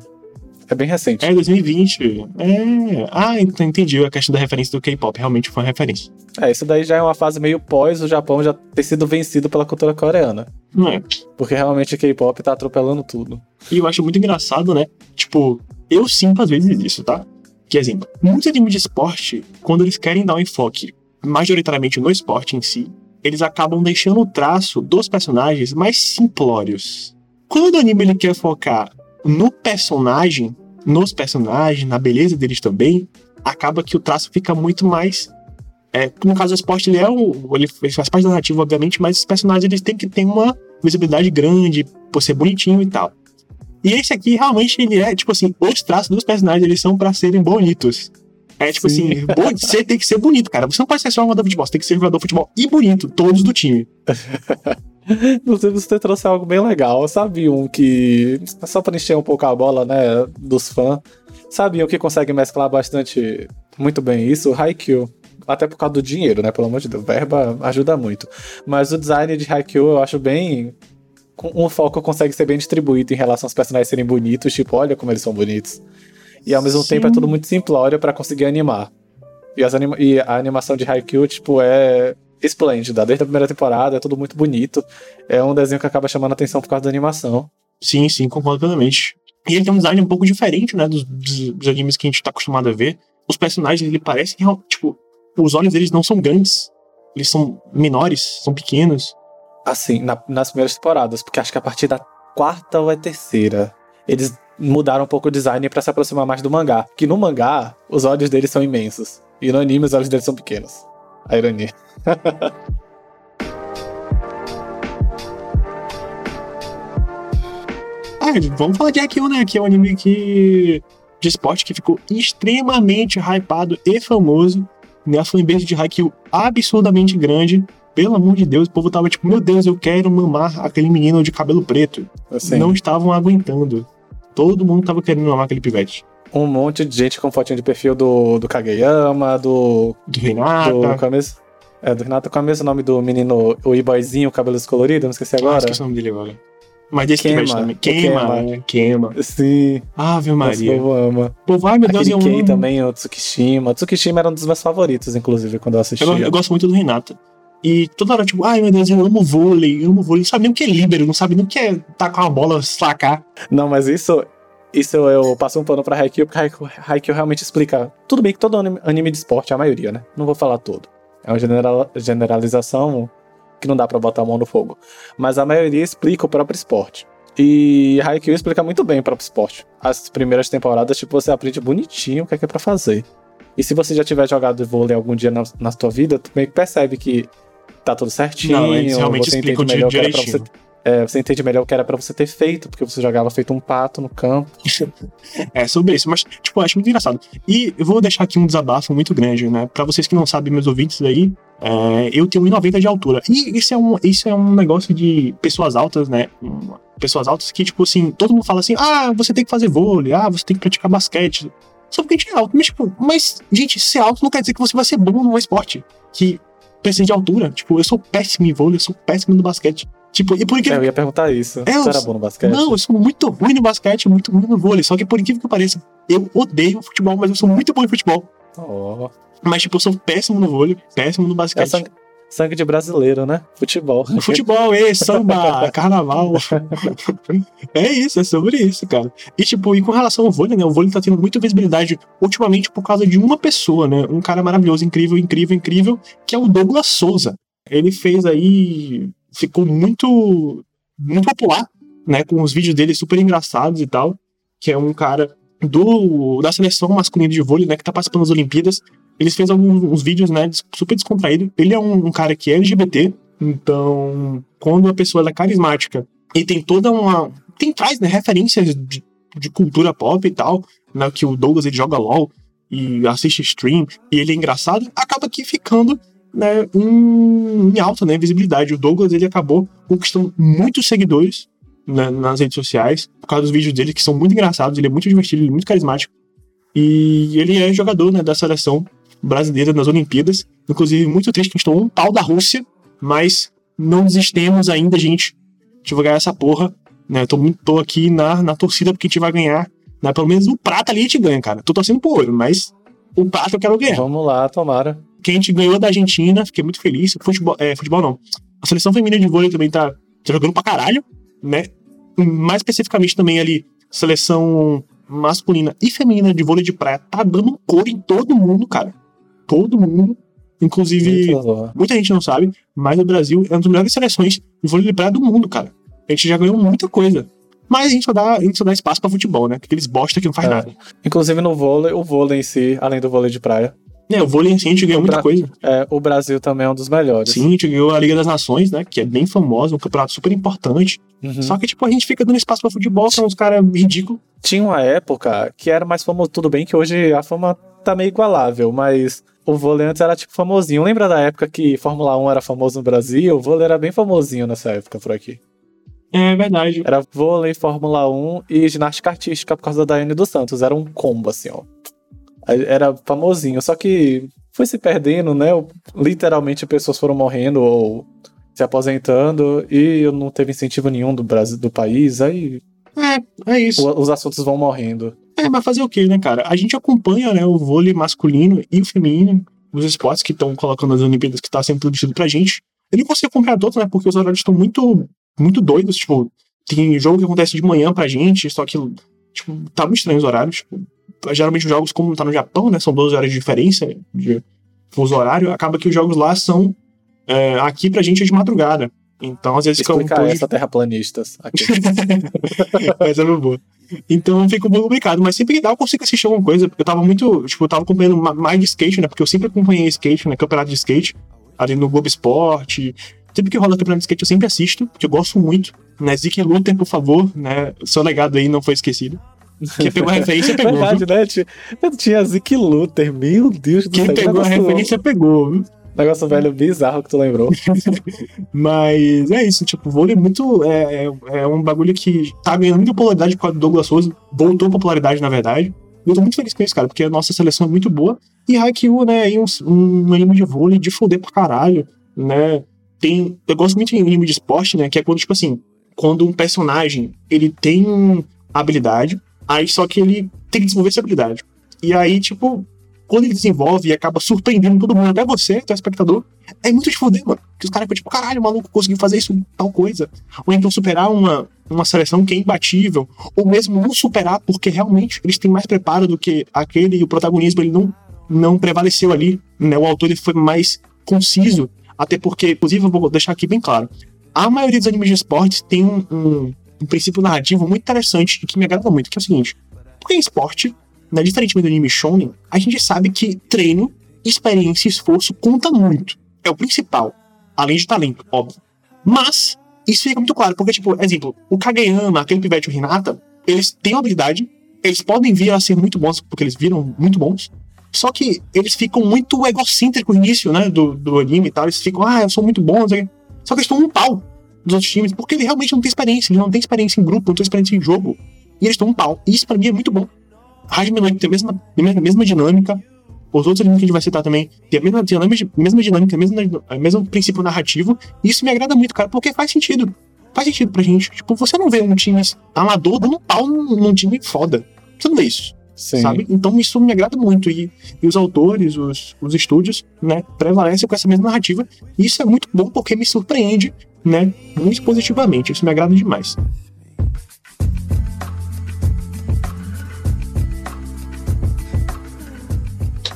É bem recente. É, 2020. É. Ah, entendi a questão da referência do K-pop. Realmente foi uma referência. É, isso daí já é uma fase meio pós o Japão já ter sido vencido pela cultura coreana. Não é. Porque realmente o K-pop tá atropelando tudo. E eu acho muito engraçado, né? Tipo, eu sinto às vezes isso, tá? Que exemplo, muitos animes de esporte, quando eles querem dar um enfoque majoritariamente no esporte em si, eles acabam deixando o traço dos personagens mais simplórios. Quando o anime ele quer focar no personagem, nos personagens, na beleza deles também, acaba que o traço fica muito mais. É, no caso do esporte, ele é um. Ele faz parte da narrativa, obviamente, mas os personagens eles têm que ter uma visibilidade grande, por ser bonitinho e tal. E esse aqui, realmente, ele é, tipo assim, os traços dos personagens, eles são para serem bonitos. É tipo Sim. assim, você tem que ser bonito, cara. Você não pode ser só um jogador de futebol, você tem que ser jogador de futebol e bonito, todos do time. Inclusive, você trouxe algo bem legal. Sabiam que, só para encher um pouco a bola, né, dos fãs, sabiam que consegue mesclar bastante, muito bem isso, Haikyuu. Até por causa do dinheiro, né? Pelo amor de Deus, verba ajuda muito. Mas o design de Haikyuu eu acho bem. Um foco consegue ser bem distribuído em relação aos personagens serem bonitos, tipo, olha como eles são bonitos. E ao mesmo Sim. tempo é tudo muito simplório para conseguir animar. E, anima e, a animação de Haikyuu, tipo, é esplêndida. Desde a primeira temporada, é tudo muito bonito. É um desenho que acaba chamando a atenção por causa da animação. Sim, sim, concordo plenamente. E ele tem um design um pouco diferente, né, dos, dos, dos animes que a gente tá acostumado a ver. Os personagens, ele parecem, tipo, os olhos deles não são grandes. Eles são menores, são pequenos. Assim, na, nas primeiras temporadas, porque acho que a partir da quarta ou é terceira, eles mudaram um pouco o design para se aproximar mais do mangá. Que no mangá, os olhos deles são imensos. E no anime, os olhos deles são pequenos. A ironia. ah, vamos falar de Haikyuu, né? Que é um anime que... de esporte que ficou extremamente hypado e famoso. Né? A fanbase de Haikyuu absurdamente grande. Pelo amor de Deus, o povo tava tipo, meu Deus, eu quero mamar aquele menino de cabelo preto. Assim. Não estavam aguentando. Todo mundo tava querendo mamar aquele pivete. Um monte de gente com fotinho de perfil do, do Kageyama, do. Do Renato. Do, com mesmo, é, do Renato, com o mesmo nome do menino, o e-boyzinho, cabelos coloridos, não esqueci agora. Ah, esqueci o nome dele agora. Mas desse queima, também. Queima, queima. Né? queima. Sim. Ave Maria. O povo ama. Povo, ai meu Deus, eu amo. também, o Tsukishima. O Tsukishima era um dos meus favoritos, inclusive, quando eu assisti. Eu, eu, gosto muito do Renato. E toda hora, tipo, ai meu Deus, eu amo vôlei, eu amo vôlei. Não sabe nem o que é líbero, não sabe nem o que é tacar uma bola, sacar. Não, mas isso, isso eu passo um pano pra Haikyuu, porque Haikyuu realmente explica. Tudo bem que todo anime de esporte, a maioria, né? Não vou falar todo. É uma general, generalização que não dá para botar a mão no fogo. Mas a maioria explica o próprio esporte. E Haikyuu explica muito bem o próprio esporte. As primeiras temporadas, tipo, você aprende bonitinho o que é, que é pra fazer. E se você já tiver jogado vôlei algum dia na, na sua vida, tu meio que percebe que tá tudo certinho. Não, eles realmente explicam direitinho. Você, é, você entende melhor o que era para você ter feito, porque você jogava feito um pato no campo. é, sobre isso, mas, tipo, acho muito engraçado. E eu vou deixar aqui um desabafo muito grande, né? Pra vocês que não sabem, meus ouvintes aí, é, eu tenho 1,90 de altura. E isso é, um, isso é um negócio de pessoas altas, né? Pessoas altas que, tipo assim, todo mundo fala assim: ah, você tem que fazer vôlei, ah, você tem que praticar basquete. Só porque a gente é alto. Mas, tipo, mas, gente, ser alto não quer dizer que você vai ser bom no esporte. Que precisa de altura. Tipo, eu sou péssimo em vôlei, eu sou péssimo no basquete. Tipo, e por incrível... É, eu ia perguntar isso. É, Você era bom no basquete? Não, eu sou muito ruim no basquete, muito ruim no vôlei. Só que por incrível que pareça, eu odeio futebol, mas eu sou muito bom em futebol. Oh. Mas, tipo, eu sou péssimo no vôlei, péssimo no basquete. É sangue, sangue de brasileiro, né? Futebol. Futebol, é, samba, carnaval. é isso, é sobre isso, cara. E, tipo, e com relação ao vôlei, né? O vôlei tá tendo muita visibilidade ultimamente por causa de uma pessoa, né? Um cara maravilhoso, incrível, incrível, incrível, que é o Douglas Souza. Ele fez aí ficou muito, muito popular, né? Com os vídeos dele super engraçados e tal. Que é um cara do da seleção masculina de vôlei, né? Que tá participando das Olimpíadas. Eles fez alguns vídeos, né? Super descontraído. Ele é um, um, cara que é LGBT. Então, quando a pessoa é carismática e tem toda uma. Tem traz, né? Referências de, de cultura pop e tal. Né, que o Douglas ele joga LOL e assiste stream e ele é engraçado, acaba aqui ficando né, em, em alta né, visibilidade. O Douglas ele acabou conquistando muitos seguidores né, nas redes sociais por causa dos vídeos dele que são muito engraçados. Ele é muito divertido, ele é muito carismático. E ele é jogador né, da seleção brasileira nas Olimpíadas. Inclusive, muito triste que a gente tomou um pau da Rússia, mas não desistemos ainda, gente. Vai ganhar essa porra. Né? Tô, tô aqui na, na torcida porque a gente vai ganhar. Né? Pelo menos o prata ali a gente ganha, cara. Tô torcendo por ouro, mas o prata eu quero ganhar. Vamos lá, tomara que a gente ganhou da Argentina, fiquei muito feliz. Futebol, é, futebol não. A seleção feminina de vôlei também tá, tá jogando pra caralho, né? Mais especificamente também ali, seleção masculina e feminina de vôlei de praia tá dando cor em todo mundo, cara. Todo mundo. Inclusive, muita gente não sabe, mas o Brasil é uma das melhores seleções de vôlei de praia do mundo, cara. A gente já ganhou muita coisa. Mas a gente só dá, a gente só dá espaço pra futebol, né? Aqueles bosta que não faz é. nada. Inclusive no vôlei, o vôlei em si, além do vôlei de praia. É, o vôlei a gente ganhou muita coisa. É, o Brasil também é um dos melhores. Sim, a gente ganhou a Liga das Nações, né? Que é bem famosa, um campeonato super importante. Uhum. Só que, tipo, a gente fica dando espaço pra futebol, são uns caras ridículos. Tinha uma época que era mais famoso, tudo bem que hoje a fama tá meio igualável, mas o vôlei antes era tipo famosinho. Lembra da época que Fórmula 1 era famoso no Brasil? O vôlei era bem famosinho nessa época por aqui. É verdade. Era vôlei, Fórmula 1 e ginástica artística por causa da Daiane dos Santos. Era um combo, assim, ó. Era famosinho. Só que foi se perdendo, né? Literalmente pessoas foram morrendo ou se aposentando e não teve incentivo nenhum do Brasil, do país. Aí. É, é isso. Os assuntos vão morrendo. É, mas fazer o quê, né, cara? A gente acompanha, né, o vôlei masculino e o feminino, os esportes que estão colocando as Olimpíadas que tá sendo produzido pra gente. Eu não consigo acompanhar todos, né, porque os horários estão muito muito doidos. Tipo, tem jogo que acontece de manhã pra gente, só que, tipo, tá muito estranho os horários. Tipo, geralmente os jogos, como tá no Japão, né, são 12 horas de diferença de fuso horário, acaba que os jogos lá são. É, aqui pra gente é de madrugada. Então, às vezes fica um pouco. essa terraplanistas aqui. Mas é boa. Então fica um pouco complicado, mas sempre que dá eu consigo assistir alguma coisa. Eu tava muito. Tipo, eu tava acompanhando mais de skate, né? Porque eu sempre acompanhei skate, né? Campeonato de skate, ali no Globo Esporte, Sempre que rola campeonato de skate eu sempre assisto, porque eu gosto muito. Né? Zeke Luther, por favor, né? Seu legado aí não foi esquecido. Quem pegou a referência pegou. Verdade, né? Tinha Zeke Luther, meu Deus do céu. Quem pegou a referência pegou. Negócio velho bizarro que tu lembrou. Mas é isso, tipo, vôlei é muito. É, é, é, um bagulho que tá ganhando muita popularidade causa do Douglas Souza. Voltou popularidade, na verdade. Eu tô muito feliz com isso, cara, porque a nossa seleção é muito boa. E Haikyuu, né, é um, um anime de vôlei de foder pra caralho, né? tem. Eu gosto muito de anime de esporte, né? Que é quando, tipo assim, quando um personagem ele tem habilidade, aí só que ele tem que desenvolver essa habilidade. E aí, tipo, quando ele desenvolve e acaba surpreendendo todo mundo, até você, espectador é muito de foder, mano. Que os caras ficam tipo, caralho, o maluco conseguiu fazer isso, tal coisa. Ou então superar uma, uma seleção que é imbatível. Ou mesmo não superar, porque realmente eles têm mais preparo do que aquele e o protagonismo ele não, não prevaleceu ali. Né? O autor ele foi mais conciso até porque, inclusive, eu vou deixar aqui bem claro: a maioria dos animes de esportes tem um, um, um princípio narrativo muito interessante e que me agrada muito, que é o seguinte: porque em esporte, né, diferentemente do anime shonen, a gente sabe que treino, experiência e esforço conta muito. É o principal, além de talento, óbvio. Mas isso fica muito claro, porque, tipo, exemplo, o Kageyama, aquele pivete o Hinata, eles têm habilidade, eles podem vir a ser muito bons, porque eles viram muito bons, só que eles ficam muito egocêntricos no início, né, do, do anime e tal. Eles ficam, ah, eu sou muito bom, Só que eles estão um pau dos outros times, porque ele realmente não tem experiência. Ele não tem experiência em grupo, não tem experiência em jogo. E eles estão um pau. E isso pra mim é muito bom. Hajime no tem a mesma, a mesma dinâmica. Os outros animes que a gente vai citar também tem a mesma, tem a mesma dinâmica, a mesma, o mesmo princípio narrativo. E isso me agrada muito, cara, porque faz sentido. Faz sentido pra gente. Tipo, você não vê um time amador dando um pau num, num time foda. Você não vê isso. Sim. sabe? Então isso me agrada muito. E, e os autores, os, os estúdios, né, prevalecem com essa mesma narrativa. E isso é muito bom porque me surpreende, né, muito positivamente. Isso me agrada demais.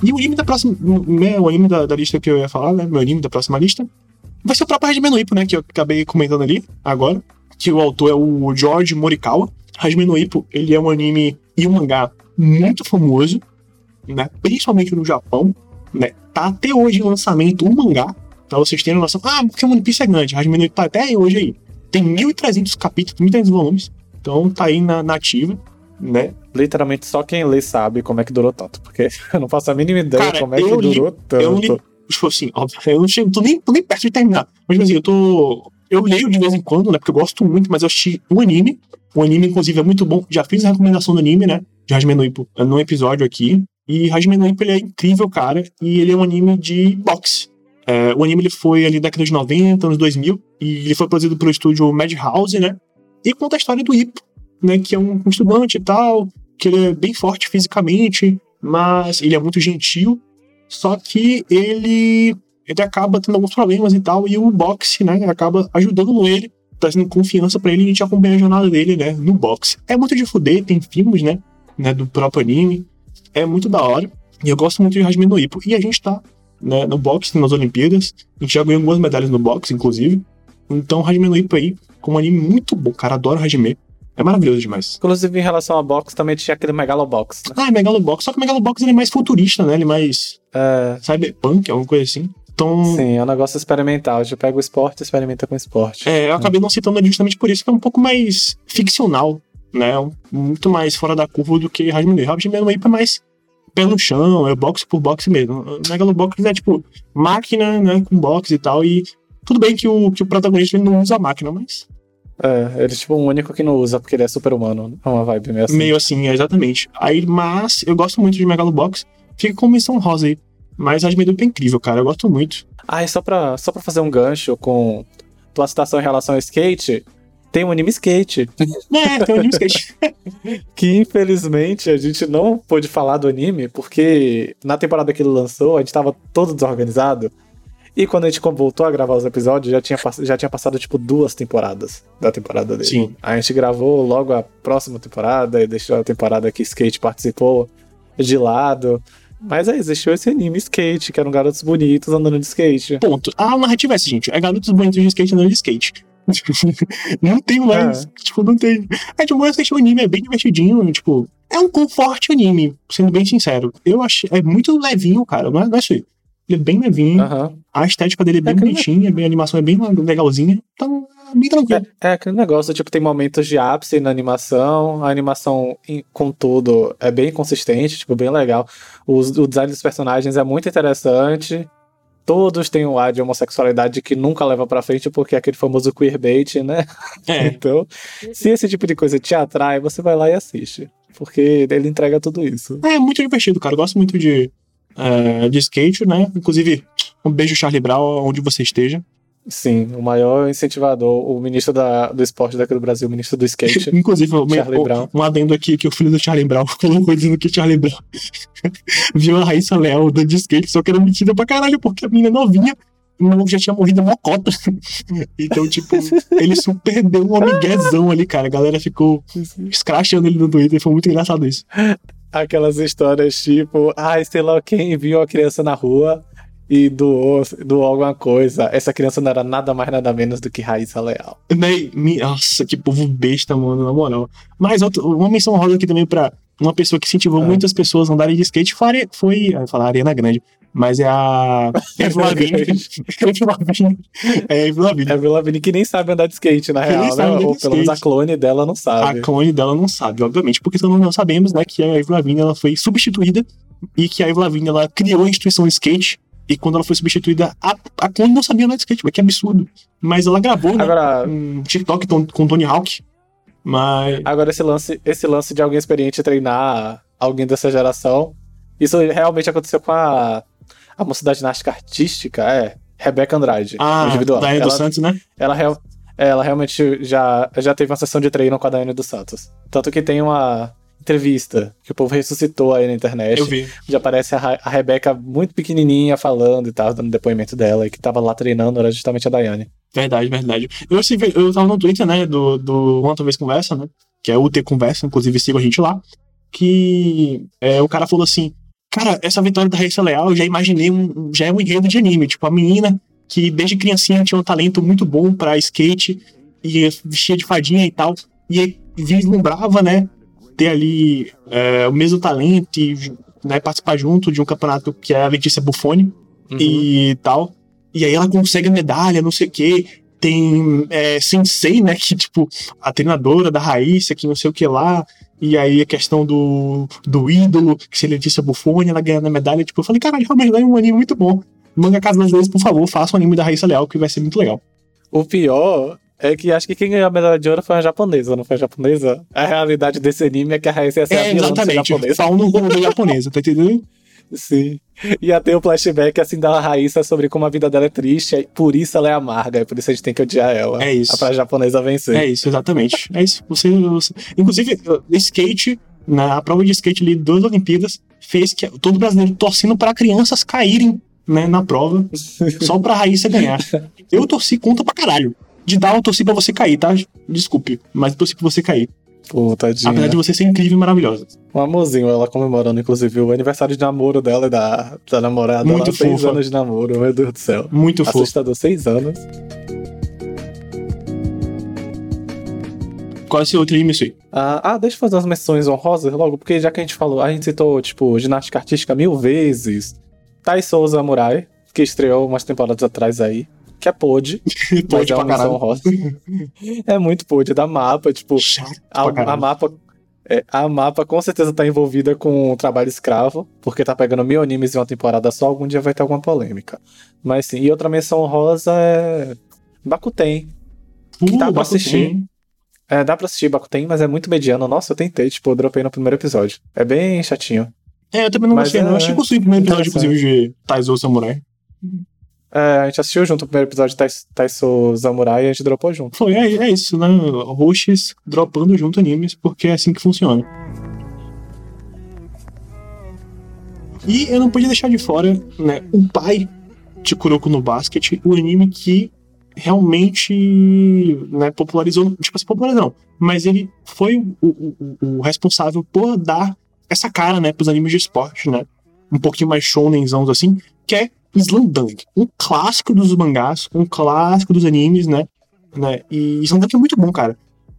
E o anime da próxima. Né, o anime da, da, lista que eu ia falar, né? Meu anime da próxima lista. Vai ser o próprio Hajime Ippo, né? Que eu acabei comentando ali agora. Que o autor é o George Morikawa. Hajime Ippo, ele é um anime e um mangá muito famoso, né? Principalmente no Japão, né? Tá até hoje em lançamento um mangá, pra vocês terem noção. Ah, porque o One Piece é grande, Hajime no tá até hoje aí. Tem 1.300 capítulos, 1.300 volumes, então tá aí na, nativa, né? Literalmente só quem lê sabe como é que durou tanto, porque eu não faço a mínima ideia Cara, como é que li, durou tanto. Eu li, tipo assim, óbvio, eu não chego, tô nem, tô nem perto de terminar. Mas, tipo assim, eu tô. Eu leio de vez em quando, né? Porque eu gosto muito, mas eu assisti um anime. O anime, inclusive, é muito bom. Já fiz a recomendação do anime, né? de Hajime no Ippo num episódio aqui. E Hajime no Ippo ele é incrível, cara. E ele é um anime de boxe. É, o anime ele foi ali década de 90, anos 2000. E ele foi produzido pelo estúdio Madhouse, né? E conta a história do Ippo, né? Que é um, um estudante e tal. Que ele é bem forte fisicamente. Mas ele é muito gentil. Só que ele ele acaba tendo alguns problemas e tal, e o boxe, né, acaba ajudando ele, trazendo confiança para ele e a gente acompanha a jornada dele, né, no boxe. É muito de fuder, tem filmes, né, né, do próprio anime. É muito da hora. E eu gosto muito de Hajime no Ippo. E a gente tá né, no boxe nas Olimpíadas. A gente já ganhou algumas medalhas no boxe, inclusive. Então, Hajime no Ippo aí, como um anime muito bom, cara, adoro Hajime. É maravilhoso demais. Inclusive, em relação a box, também tinha aquele Megalobox. Né? Ah, Megalobox. Só que o Megalobox ele é mais futurista, né? Ele é mais. É... Cyberpunk, alguma coisa assim. Então... Sim, é um negócio experimental. Já pega o esporte e experimenta com o esporte. É, eu acabei não citando ele justamente por isso, que é um pouco mais ficcional, né? Muito mais fora da curva do que Hajime no Hajime no é mais pé no chão, é boxe por boxe mesmo. Megalobox é tipo máquina, né? Com boxe e tal. E tudo bem que o, que o protagonista não usa máquina, mas é, ele é tipo o único que não usa porque ele é super humano. É uma vibe meio assim. Meio assim, exatamente. Aí, mas eu gosto muito de Megalobox. Fica com missão rosa aí. Mas a Admedup é incrível, cara. Eu gosto muito. Ah, e só pra, só pra fazer um gancho com tua citação em relação ao skate, tem um anime skate. É, tem um anime skate. que infelizmente a gente não pôde falar do anime, porque na temporada que ele lançou, a gente tava todo desorganizado. E quando a gente voltou a gravar os episódios, já tinha, já tinha passado, tipo, duas temporadas da temporada dele. Sim. a gente gravou logo a próxima temporada e deixou a temporada que Skate participou de lado. Mas aí existiu esse anime skate, que eram garotos bonitos andando de skate. Ponto. A narrativa é essa, gente. É garotos bonitos de skate andando de skate. Não tem mais. É. Tipo, não tem. É, tipo, eu assisti o anime, é bem divertidinho. Tipo, é um conforte anime, sendo bem sincero. Eu achei. É muito levinho, cara. Não é, não é ele é bem levinho. Uhum. A estética dele é bem é bonitinha, bem, a animação é bem legalzinha. Então, é bem tranquilo. É, é aquele negócio, tipo, tem momentos de ápice na animação. A animação, contudo, é bem consistente, tipo, bem legal. O, o design dos personagens é muito interessante. Todos têm um ar de homossexualidade que nunca leva pra frente, porque é aquele famoso queerbait, né? É. então, se esse tipo de coisa te atrai, você vai lá e assiste. Porque ele entrega tudo isso. É, muito divertido, cara. Eu gosto muito de uh, de skate, né? Inclusive, um beijo, Charlie Brown, onde você esteja. Sim, o maior incentivador, o ministro da, do esporte daqui do Brasil, o ministro do skate. Inclusive, Charlie o, Brown. um adendo aqui que o filho do Charlie Brown colocou dizendo que Charlie Brown viu a Raíssa Leal dando de skate, só que era mentira pra caralho, porque a menina novinha não já tinha morrido mocota. então, tipo, ele super deu um amiguezão ali, cara. A galera ficou escrachando ele no Twitter, foi muito engraçado isso aquelas histórias tipo, ah, sei lá quem viu a criança na rua e doou, doou alguma coisa. Essa criança não era nada mais, nada menos do que Raíssa Leal. Nossa, que povo besta, mano, na moral. Mas outro, uma menção rosa aqui também pra uma pessoa que incentivou ah. muitas pessoas a andarem de skate foi, foi falar Arena Grande, mas é a Avril Lavigne. Avril Lavigne. É Avril Lavigne. Avril Lavigne que nem sabe andar de skate, na que real, né? Ou pelo menos a clone dela não sabe. A clone dela não sabe, obviamente, porque nós não sabemos, né, que a Avril Lavigne ela foi substituída e que a Avril Lavigne ela criou a instituição skate e quando ela foi substituída, a, a clone não sabia andar de skate, que absurdo. Mas ela gravou né, Agora... um TikTok com Tony Hawk, mas... Agora esse lance, esse lance de alguém experiente treinar alguém dessa geração, isso realmente aconteceu com a a moça da ginástica artística é Rebeca Andrade, ah, individual. Daiane dos Santos, né? Ela, ela realmente já, já teve uma sessão de treino com a Daiane dos Santos. Tanto que tem uma entrevista que o povo ressuscitou aí na internet. Eu vi. Onde aparece a, a Rebeca muito pequenininha falando e tal, dando depoimento dela, e que tava lá treinando era justamente a Daiane. Verdade, verdade. Eu, eu tava no Twitter, né, do, do Uma Vez Conversa, né, que é o T Conversa, inclusive siga a gente lá, que é, o cara falou assim, Cara, essa vitória da Raíssa Leal, eu já imaginei um, já é um enredo de anime. Tipo, a menina que desde criancinha tinha um talento muito bom para skate e vestia de fadinha e tal. E vislumbrava, né? Ter ali é, o mesmo talento e né, participar junto de um campeonato que é a Letícia Buffoni uhum. e tal. E aí ela consegue a medalha, não sei o quê. Tem é, Sensei, né? Que, tipo, a treinadora da Raíssa, que não sei o que lá. E aí a questão do, do ídolo, que se ele disse a Buffoni, ela ganhando a medalha. Tipo, eu falei, caralho, realmente é um anime muito bom. Manga Casa das vezes, por favor, faça um anime da Raíssa Leal, que vai ser muito legal. O pior é que acho que quem ganhou a medalha de ouro foi a japonesa, não foi a japonesa? A realidade desse anime é que a Raíssa ia ser é, a vilã exatamente. japonesa. Pau no da japonesa, tá entendendo? Sim. Ia ter o um flashback assim da Raíssa sobre como a vida dela é triste, e por isso ela é amarga, e por isso a gente tem que odiar ela. É isso. Pra japonesa vencer. É isso, exatamente. É isso. Você, você... Inclusive, skate, na prova de skate ali das Olimpíadas, fez que todo brasileiro torcendo para crianças caírem né, na prova, só pra Raíssa ganhar. Eu torci contra pra caralho. De dar, eu torci pra você cair, tá? Desculpe, mas eu torci pra você cair. Pô, tadinha. Apesar de você ser incrível e maravilhosa. Um amorzinho, ela comemorando, inclusive, o aniversário de namoro dela e da, da namorada. Muito ela, seis anos de namoro, meu Deus do céu. Muito fofo. Assustador, seis anos. Qual é o seu outro anime, isso aí? Ah, ah, deixa eu fazer umas menções honrosas logo, porque já que a gente falou, a gente citou, tipo, ginástica artística mil vezes. Tai Sou Samurai, que estreou umas temporadas atrás aí, que é pod, Pode é pra caralho. honrosa. é muito pod, é da mapa, tipo, Chato a, a mapa. é, a mapa com certeza tá envolvida com o trabalho escravo, porque tá pegando mil animes em uma temporada só, algum dia vai ter alguma polêmica. Mas sim, e outra menção honrosa é. Bakuten. que dá pra Bakuten. assistir. É, dá pra assistir Bakuten, mas é muito mediano. Nossa, eu tentei, tipo, eu dropei no primeiro episódio. É bem chatinho. É, eu também não Mas gostei, não. é- Eu achei que do primeiro episódio, inclusive, de Taizou Samurai. É, a gente assistiu junto o primeiro episódio de Tai- Taisou Samurai e a gente dropou junto. Foi, é, é isso, né? Roxas dropando junto animes, porque é assim que funciona. E eu não podia deixar de fora, né, o pai de Kuroko no Basket, o anime que realmente né, popularizou, tipo assim, popularizou não, mas ele foi o, o- o- responsável por dar essa cara, né, pros animes de esporte, né, um pouquinho mais shonenzãos assim, que é Slandunk, um clássico dos mangás, um clássico dos animes, né, né? E Slandunk é muito bom, cara.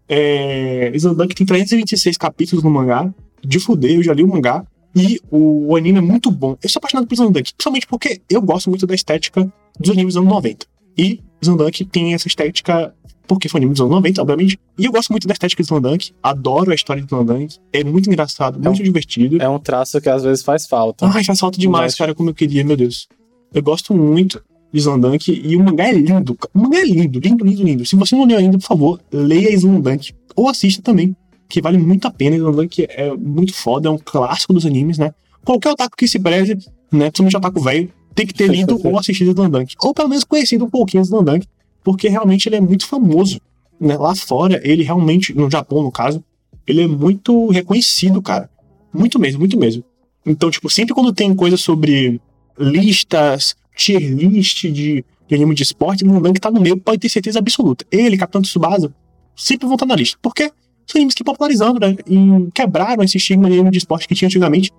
É... Slandunk tem 326 capítulos no mangá. De fuder, eu já li o mangá. E o, anime é muito bom. Eu sou apaixonado por Slandunk, principalmente porque eu gosto muito da estética dos animes dos anos 90. E Slandunk tem essa estética porque foi anime dos anos 90, obviamente. E eu gosto muito da estética de Slandunk. Adoro a história de Slandunk. É muito engraçado, muito divertido. É um traço que às vezes faz falta. Ai, faz falta demais, Mas- cara, como eu queria, meu Deus. Eu gosto muito de Slandunk e o mangá é lindo. O mangá é lindo, lindo, lindo, lindo. Se você não leu ainda, por favor, leia Slandunk. Ou assista também, que vale muito a pena. Slandunk é muito foda, é um clássico dos animes, né? Qualquer otaku que se preze, né? Principalmente otaku velho, tem que ter lido ou assistido Slandunk. Ou pelo menos conhecido um pouquinho Slandunk, porque realmente ele é muito famoso. Né? Lá fora, ele realmente, no Japão, no caso, ele é muito reconhecido, cara. Muito mesmo, muito mesmo. Então, tipo, sempre quando tem coisa sobre listas, tier list de, de anime de esporte, o Slandunk tá no meio, pode ter certeza absoluta. Ele, Capitão Tsubasa, sempre vão estar na lista. Porque são animes que popularizando, né? E quebraram esse estigma de anime de esporte que tinha antigamente.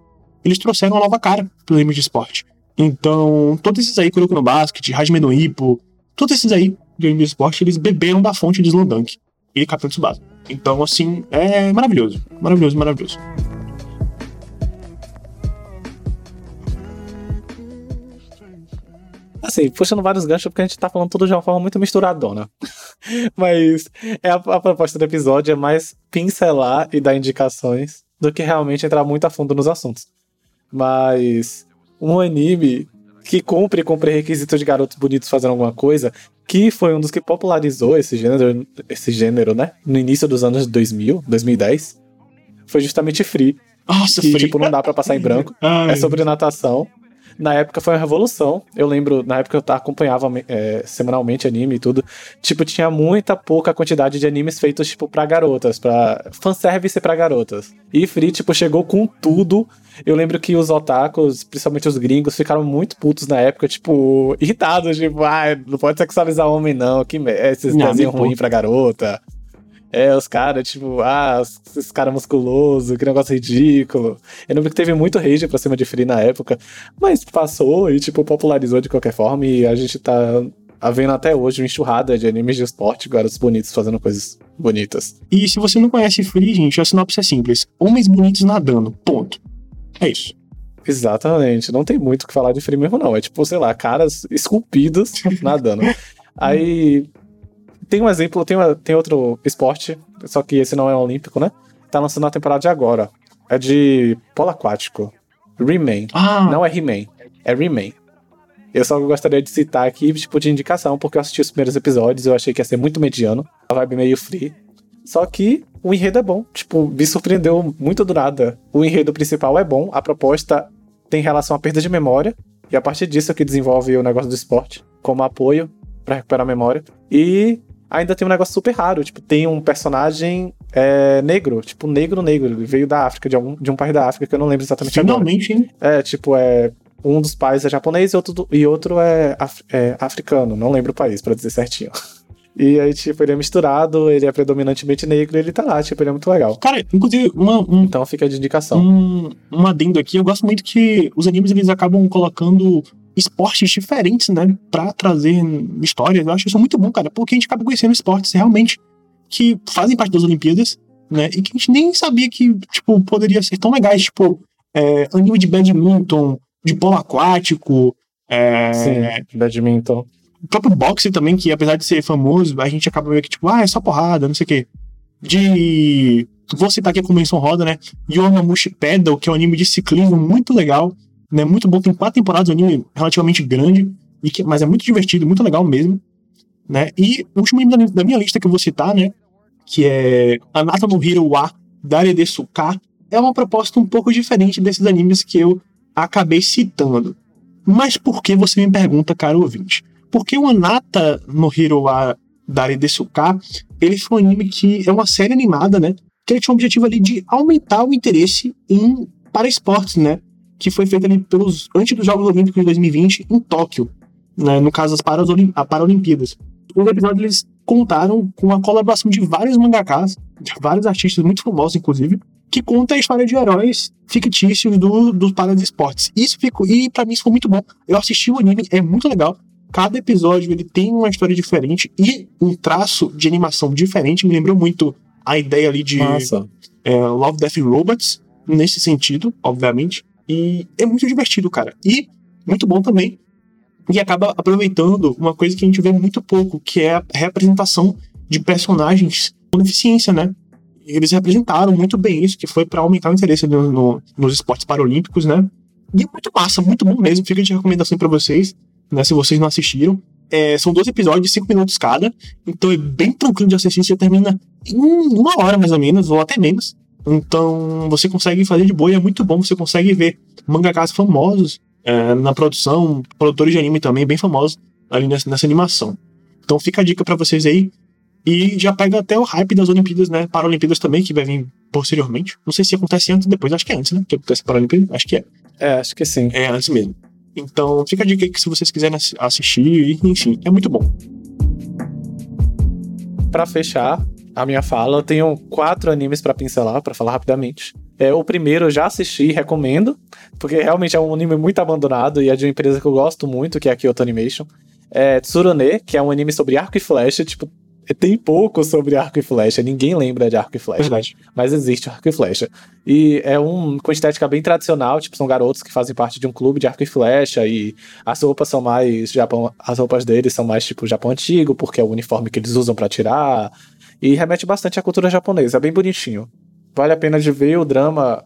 Eles trouxeram uma nova cara pro anime de esporte. Então, todos esses aí, Kuroko no Basket, Hajime no Ippo, todos esses aí de anime de esporte, eles beberam da fonte de Slandunk e Capitão Tsubasa. Então, assim, é maravilhoso. Maravilhoso, maravilhoso. Assim, puxando vários ganchos, porque a gente tá falando tudo de uma forma muito misturadona. Mas é a, a proposta do episódio é mais pincelar e dar indicações do que realmente entrar muito a fundo nos assuntos. Mas um anime que cumpre com pré-requisito de garotos bonitos fazendo alguma coisa, que foi um dos que popularizou esse gênero, esse gênero, né? No início dos anos 2000, 2010, foi justamente Free. Nossa, Que, Free. tipo, não dá pra passar em branco. Ai, É sobre natação. Na época foi uma revolução. Eu lembro, na época eu acompanhava é, semanalmente anime e tudo. Tipo, tinha muita pouca quantidade de animes feitos, tipo, pra garotas, pra fanservice pra garotas. E Free, tipo, chegou com tudo. Eu lembro que os otakus, principalmente os gringos, ficaram muito putos na época, tipo, irritados, tipo, ah, não pode sexualizar homem, não. Que esses Não, desenhos ruins pra garota. É, os caras, tipo, ah, esses caras musculosos, que negócio ridículo. Eu lembro que teve muito rage pra cima de Free na época, mas passou e, tipo, popularizou de qualquer forma e a gente tá vendo até hoje uma enxurrada de animes de esporte, garotos bonitos fazendo coisas bonitas. E se você não conhece Free, gente, a sinopse é simples. Homens bonitos nadando. Ponto. É isso. Exatamente, não tem muito o que falar de Free mesmo não, é tipo, sei lá, caras esculpidos nadando. Aí tem um exemplo, tem, uma- tem outro esporte, só que esse não é olímpico, né? Tá lançando a temporada de agora. É de polo aquático. Remain. Ah, Não é He-Man, é Remain. Eu só gostaria de citar aqui, tipo, de indicação, porque eu assisti os primeiros episódios, eu achei que ia ser muito mediano, a vibe meio free. Só que o enredo é bom, tipo, me surpreendeu muito do nada. O enredo principal é bom, a proposta tem relação à perda de memória, e a partir disso é que desenvolve o negócio do esporte, como apoio pra recuperar a memória. E ainda tem um negócio super raro, tipo, tem um personagem é, negro, tipo, negro negro, ele veio da África, de, algum, de um país da África que eu não lembro exatamente agora. finalmente, hein? É, tipo, é. Um dos pais é japonês e outro, do- e outro é, af- é africano, não lembro o país, pra dizer certinho. E aí, tipo, ele é misturado, ele é predominantemente negro e ele tá lá, tipo, ele é muito legal. Cara, inclusive, uma, um, então fica de indicação. Um, um adendo aqui, eu gosto muito que os animes eles acabam colocando esportes diferentes, né, pra trazer histórias. Eu acho isso muito bom, cara, porque a gente acaba conhecendo esportes realmente que fazem parte das Olimpíadas, né, e que a gente nem sabia que, tipo, poderia ser tão legais, tipo, é, anime de badminton, de polo aquático, é... Sim, badminton o próprio boxe também, que apesar de ser famoso, a gente acaba meio que tipo, ah, é só porrada, não sei o quê. De. Vou citar aqui a convenção roda, né? Yonamushi Pedal, que é um anime de ciclismo muito legal, né? Muito bom, tem quatro temporadas, um anime relativamente grande, e que, mas é muito divertido, muito legal mesmo, né? E o último anime da, da minha lista que eu vou citar, né? Que é Anata no Hiro wa Dare de Suka, é uma proposta um pouco diferente desses animes que eu acabei citando. Mas por que você me pergunta, caro ouvinte? Porque o Anata no Hiro wa Dare Desuka, ele foi um anime que é uma série animada, né? Que ele tinha o objetivo ali de aumentar o interesse em para esportes, né? Que foi feito ali pelos antes dos Jogos Olímpicos de 2020 em Tóquio, né? No caso das Paralimpíadas. Os episódios eles contaram com a colaboração de vários mangakas, de vários artistas muito famosos, inclusive, que conta a história de heróis fictícios do, dos paradesportes. Isso ficou, e para mim isso foi muito bom. Eu assisti o anime, é muito legal cada episódio ele tem uma história diferente e um traço de animação diferente. Me lembrou muito a ideia ali de é, Love, Death Robots, nesse sentido, obviamente. E é muito divertido, cara. E muito bom também. E acaba aproveitando uma coisa que a gente vê muito pouco, que é a representação de personagens com deficiência, né? Eles representaram muito bem isso, que foi para aumentar o interesse no, no, nos esportes paralímpicos, né? E é muito massa, muito bom mesmo. Fica de recomendação para vocês né? Se vocês não assistiram. É, são dois episódios de cinco minutos cada, então é bem tranquilo de assistir. Você termina em uma hora mais ou menos, ou até menos. Então você consegue fazer de boa e é muito bom. Você consegue ver mangakas famosos é, na produção, produtores de anime também bem famosos ali nessa, nessa animação. Então fica a dica para vocês aí. E já pega até o hype das Olimpíadas, né? Paralimpíadas também, que vai vir posteriormente. Não sei se acontece antes ou depois, acho que é antes, né? Que acontece Paralimpíadas, acho que é. É, acho que sim. É antes mesmo. Então fica a dica aí que se vocês quiserem assistir, enfim, é muito bom. Para fechar a minha fala, eu tenho quatro animes para pincelar, para falar rapidamente. É, o primeiro eu já assisti e recomendo, porque realmente é um anime muito abandonado e é de uma empresa que eu gosto muito, que é a Kyoto Animation. É Tsurune, que é um anime sobre arco e flecha, tipo, tem pouco sobre arco e flecha, ninguém lembra de arco e flecha. Verdade. Mas existe arco e flecha. E é um com estética bem tradicional, tipo, são garotos que fazem parte de um clube de arco e flecha e as roupas são mais Japão, as roupas deles são mais tipo Japão antigo, porque é o uniforme que eles usam para tirar e remete bastante à cultura japonesa, é bem bonitinho. Vale a pena de ver o drama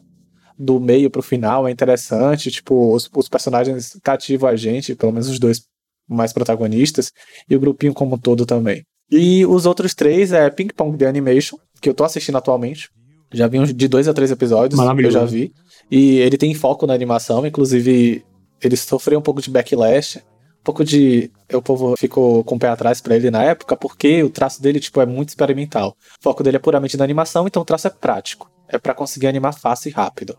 do meio pro final, é interessante, tipo, os, os personagens cativam a gente, pelo menos os dois mais protagonistas, e o grupinho como um todo também. E os outros três é Ping Pong The Animation, que eu tô assistindo atualmente. Já vi uns de dois a três episódios, eu já vi. E ele tem foco na animação, inclusive ele sofreu um pouco de backlash, pouco de. O povo ficou com o pé atrás para ele na época, porque o traço dele, tipo, é muito experimental. O foco dele é puramente na animação, então o traço é prático. É para conseguir animar fácil e rápido.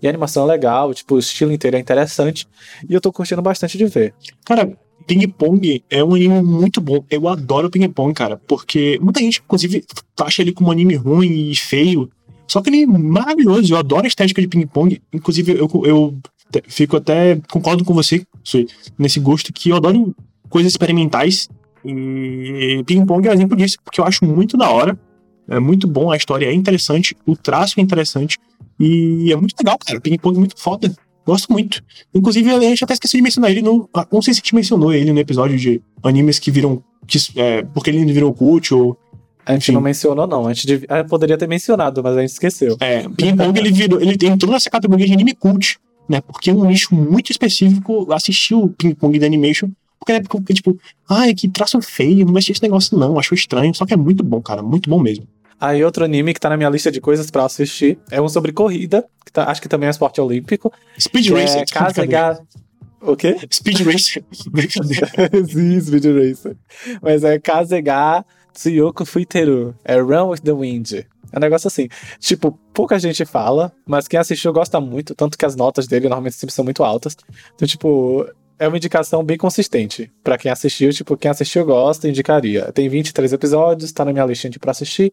E a animação é legal, tipo, o estilo inteiro é interessante. E eu tô curtindo bastante de ver. Cara, Ping Pong é um anime muito bom. Eu adoro Ping Pong, cara. Porque muita gente, inclusive, acha ele como um anime ruim e feio. Só que ele é maravilhoso. Eu adoro a estética de Ping Pong. Inclusive, eu, eu fico até. Concordo com você nesse gosto que eu adoro coisas experimentais. E Ping Pong é um exemplo disso, porque eu acho muito da hora. É muito bom, a história é interessante, o traço é interessante. E é muito legal, cara. Ping Pong é muito foda. Gosto muito. Inclusive, a gente até esqueceu de mencionar ele no. Ah, não sei se a gente mencionou ele no episódio de animes que viram. Que, é, porque ele virou cult ou. A gente Enfim. não mencionou, não. A gente ah, poderia ter mencionado, mas a gente esqueceu. É, Ping Pong ele virou. Ele entrou nessa categoria de anime cult, né? Porque é um nicho muito específico assistiu o Ping Pong da Animation. Porque na época, tipo, ai, que traço feio, não vai ser esse negócio, não. Achou estranho. Só que é muito bom, cara. Muito bom mesmo. Aí outro anime que tá na minha lista de coisas para assistir é um sobre corrida, que tá, acho que também é esporte olímpico. Speed Racer. É Kazega... O quê? Speed Racer. Sim, Speed Racer. Mas é Kazega Tsuyoko Fuiteru. É Run with the Wind. É um negócio assim. Tipo, pouca gente fala, mas quem assistiu gosta muito, tanto que as notas dele normalmente sempre são muito altas. Então, tipo, é uma indicação bem consistente. para quem assistiu, tipo, quem assistiu gosta, indicaria. Tem 23 episódios, tá na minha listinha pra assistir.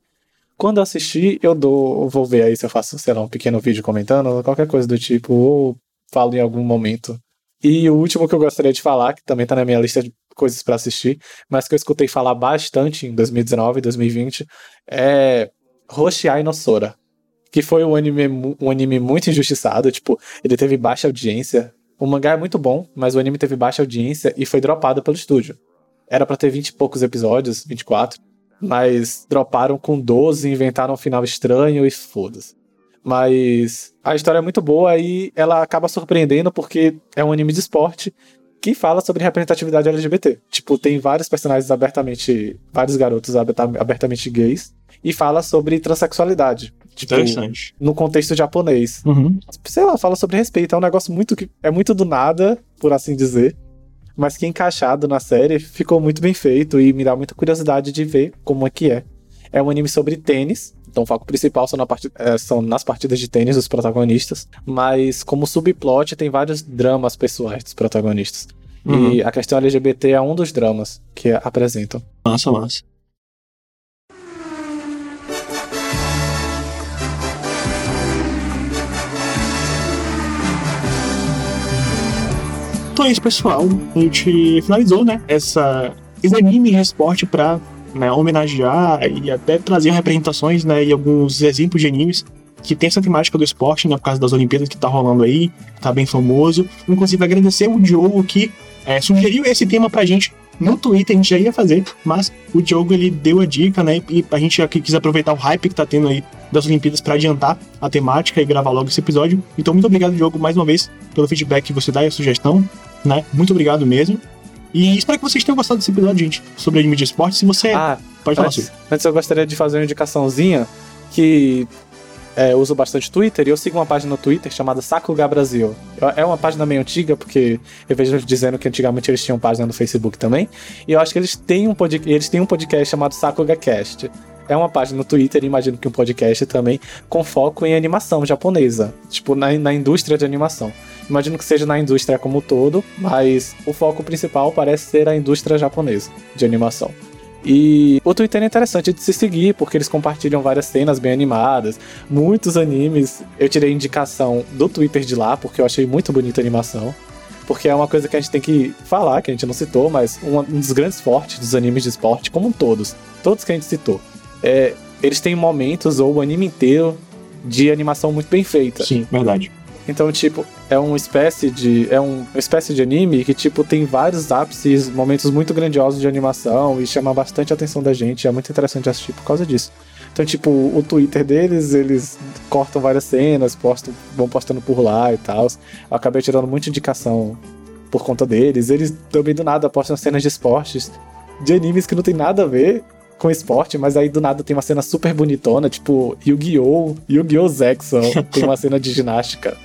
Quando eu assistir, eu dou, vou ver aí se eu faço, sei lá, um pequeno vídeo comentando, qualquer coisa do tipo, ou falo em algum momento. E o último que eu gostaria de falar, que também tá na minha lista de coisas para assistir, mas que eu escutei falar bastante em 2019 e 2020, é Hoshiai no Sora. Que foi um anime, um anime muito injustiçado, tipo, ele teve baixa audiência, o mangá é muito bom, mas o anime teve baixa audiência e foi dropado pelo estúdio. Era para ter 20 e poucos episódios, 24, mas droparam com 12, inventaram um final estranho e foda-se. Mas a história é muito boa e ela acaba surpreendendo porque é um anime de esporte que fala sobre representatividade LGBT. Tipo, tem vários personagens abertamente. vários garotos abertamente gays e fala sobre transexualidade. Tipo, Interessante. No contexto japonês. Uhum. Sei lá, fala sobre respeito. É um negócio muito que. É muito do nada, por assim dizer. Mas que encaixado na série ficou muito bem feito e me dá muita curiosidade de ver como é que é. É um anime sobre tênis. Então o foco principal são, na part... é, são nas partidas de tênis dos protagonistas. Mas como subplot tem vários dramas pessoais dos protagonistas. Uhum. E a questão LGBT é um dos dramas que apresentam. Massa, massa. Então é isso, pessoal. A gente finalizou, né? Essa, esse anime esporte pra né, homenagear e até trazer representações, né? E alguns exemplos de animes que tem essa temática do esporte, né? Por causa das Olimpíadas que tá rolando aí, tá bem famoso. Inclusive, agradecer o Diogo que é, sugeriu esse tema pra gente no Twitter, a gente já ia fazer, mas o Diogo ele deu a dica, né? E a gente aqui quis aproveitar o hype que tá tendo aí das Olimpíadas para adiantar a temática e gravar logo esse episódio. Então, muito obrigado, Diogo, mais uma vez, pelo feedback que você dá e a sugestão né? Muito obrigado mesmo. E espero que vocês tenham gostado desse episódio, gente, sobre anime de esporte. Se você. Ah, pode falar antes, antes eu gostaria de fazer uma indicaçãozinha que é, eu uso bastante Twitter e eu sigo uma página no Twitter chamada Sakuga Brasil. É uma página meio antiga, porque eu vejo dizendo que antigamente eles tinham página no Facebook também. E eu acho que eles têm um, pod eles têm um podcast chamado Sakuga Cast. É uma página no Twitter, imagino que um podcast também, com foco em animação japonesa. Tipo, na, na indústria de animação. Imagino que seja na indústria como um todo, mas o foco principal parece ser a indústria japonesa de animação. E o Twitter é interessante de se seguir, porque eles compartilham várias cenas bem animadas, muitos animes. Eu tirei indicação do Twitter de lá, porque eu achei muito bonita a animação. Porque é uma coisa que a gente tem que falar, que a gente não citou, mas um, dos grandes fortes dos animes de esporte, como todos, todos que a gente citou, é, eles têm momentos ou o anime inteiro de animação muito bem feita. Sim, verdade. Então, tipo, é uma espécie de. É um, uma espécie de anime que, tipo, tem vários ápices, momentos muito grandiosos de animação e chama bastante a atenção da gente. É muito interessante assistir por causa disso. Então, tipo, o Twitter deles, eles cortam várias cenas, postam, vão postando por lá e tal. Eu acabei tirando muita indicação por conta deles. Eles também do nada postam cenas de esportes de animes que não tem nada a ver com esporte, mas aí do nada tem uma cena super bonitona, tipo Yu-Gi-Oh! Yu-Gi-Oh! Zexon tem uma cena de ginástica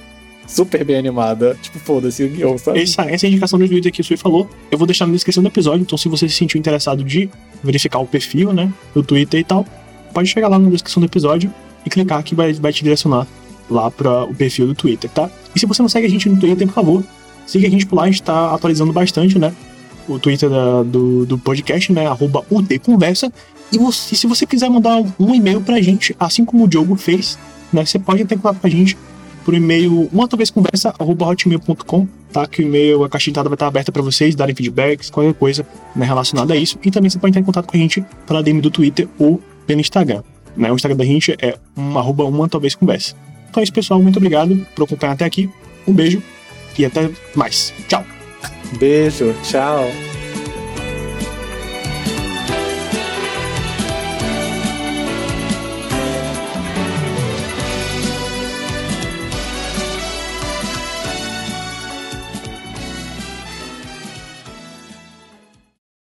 super bem animada. Tipo, foda-se, guião, sabe? Essa, essa é a indicação do Twitter que o Sui falou. Eu vou deixar na descrição do episódio, então se você se sentiu interessado de verificar o perfil, né, do Twitter e tal, pode chegar lá na descrição do episódio e clicar que vai, vai te direcionar lá para o perfil do Twitter, tá? E se você não segue a gente no Twitter, por favor, siga a gente por lá, a gente tá atualizando bastante, né? O Twitter da, do, do podcast, né? Arroba Conversa. E você, se você quiser mandar um e-mail pra gente, assim como o Diogo fez, né? Você pode entrar em contato com a gente por e-mail uma conversa hotmail.com, tá? Que o e-mail, a caixa de entrada vai estar aberta para vocês darem feedbacks, qualquer coisa né, relacionada a isso. E também você pode entrar em contato com a gente pela DM do Twitter ou pelo Instagram. Né? O Instagram da gente é um, arroba uma talvez conversa. Então é isso, pessoal. Muito obrigado por acompanhar até aqui. Um beijo e até mais. Tchau. Beijo, tchau.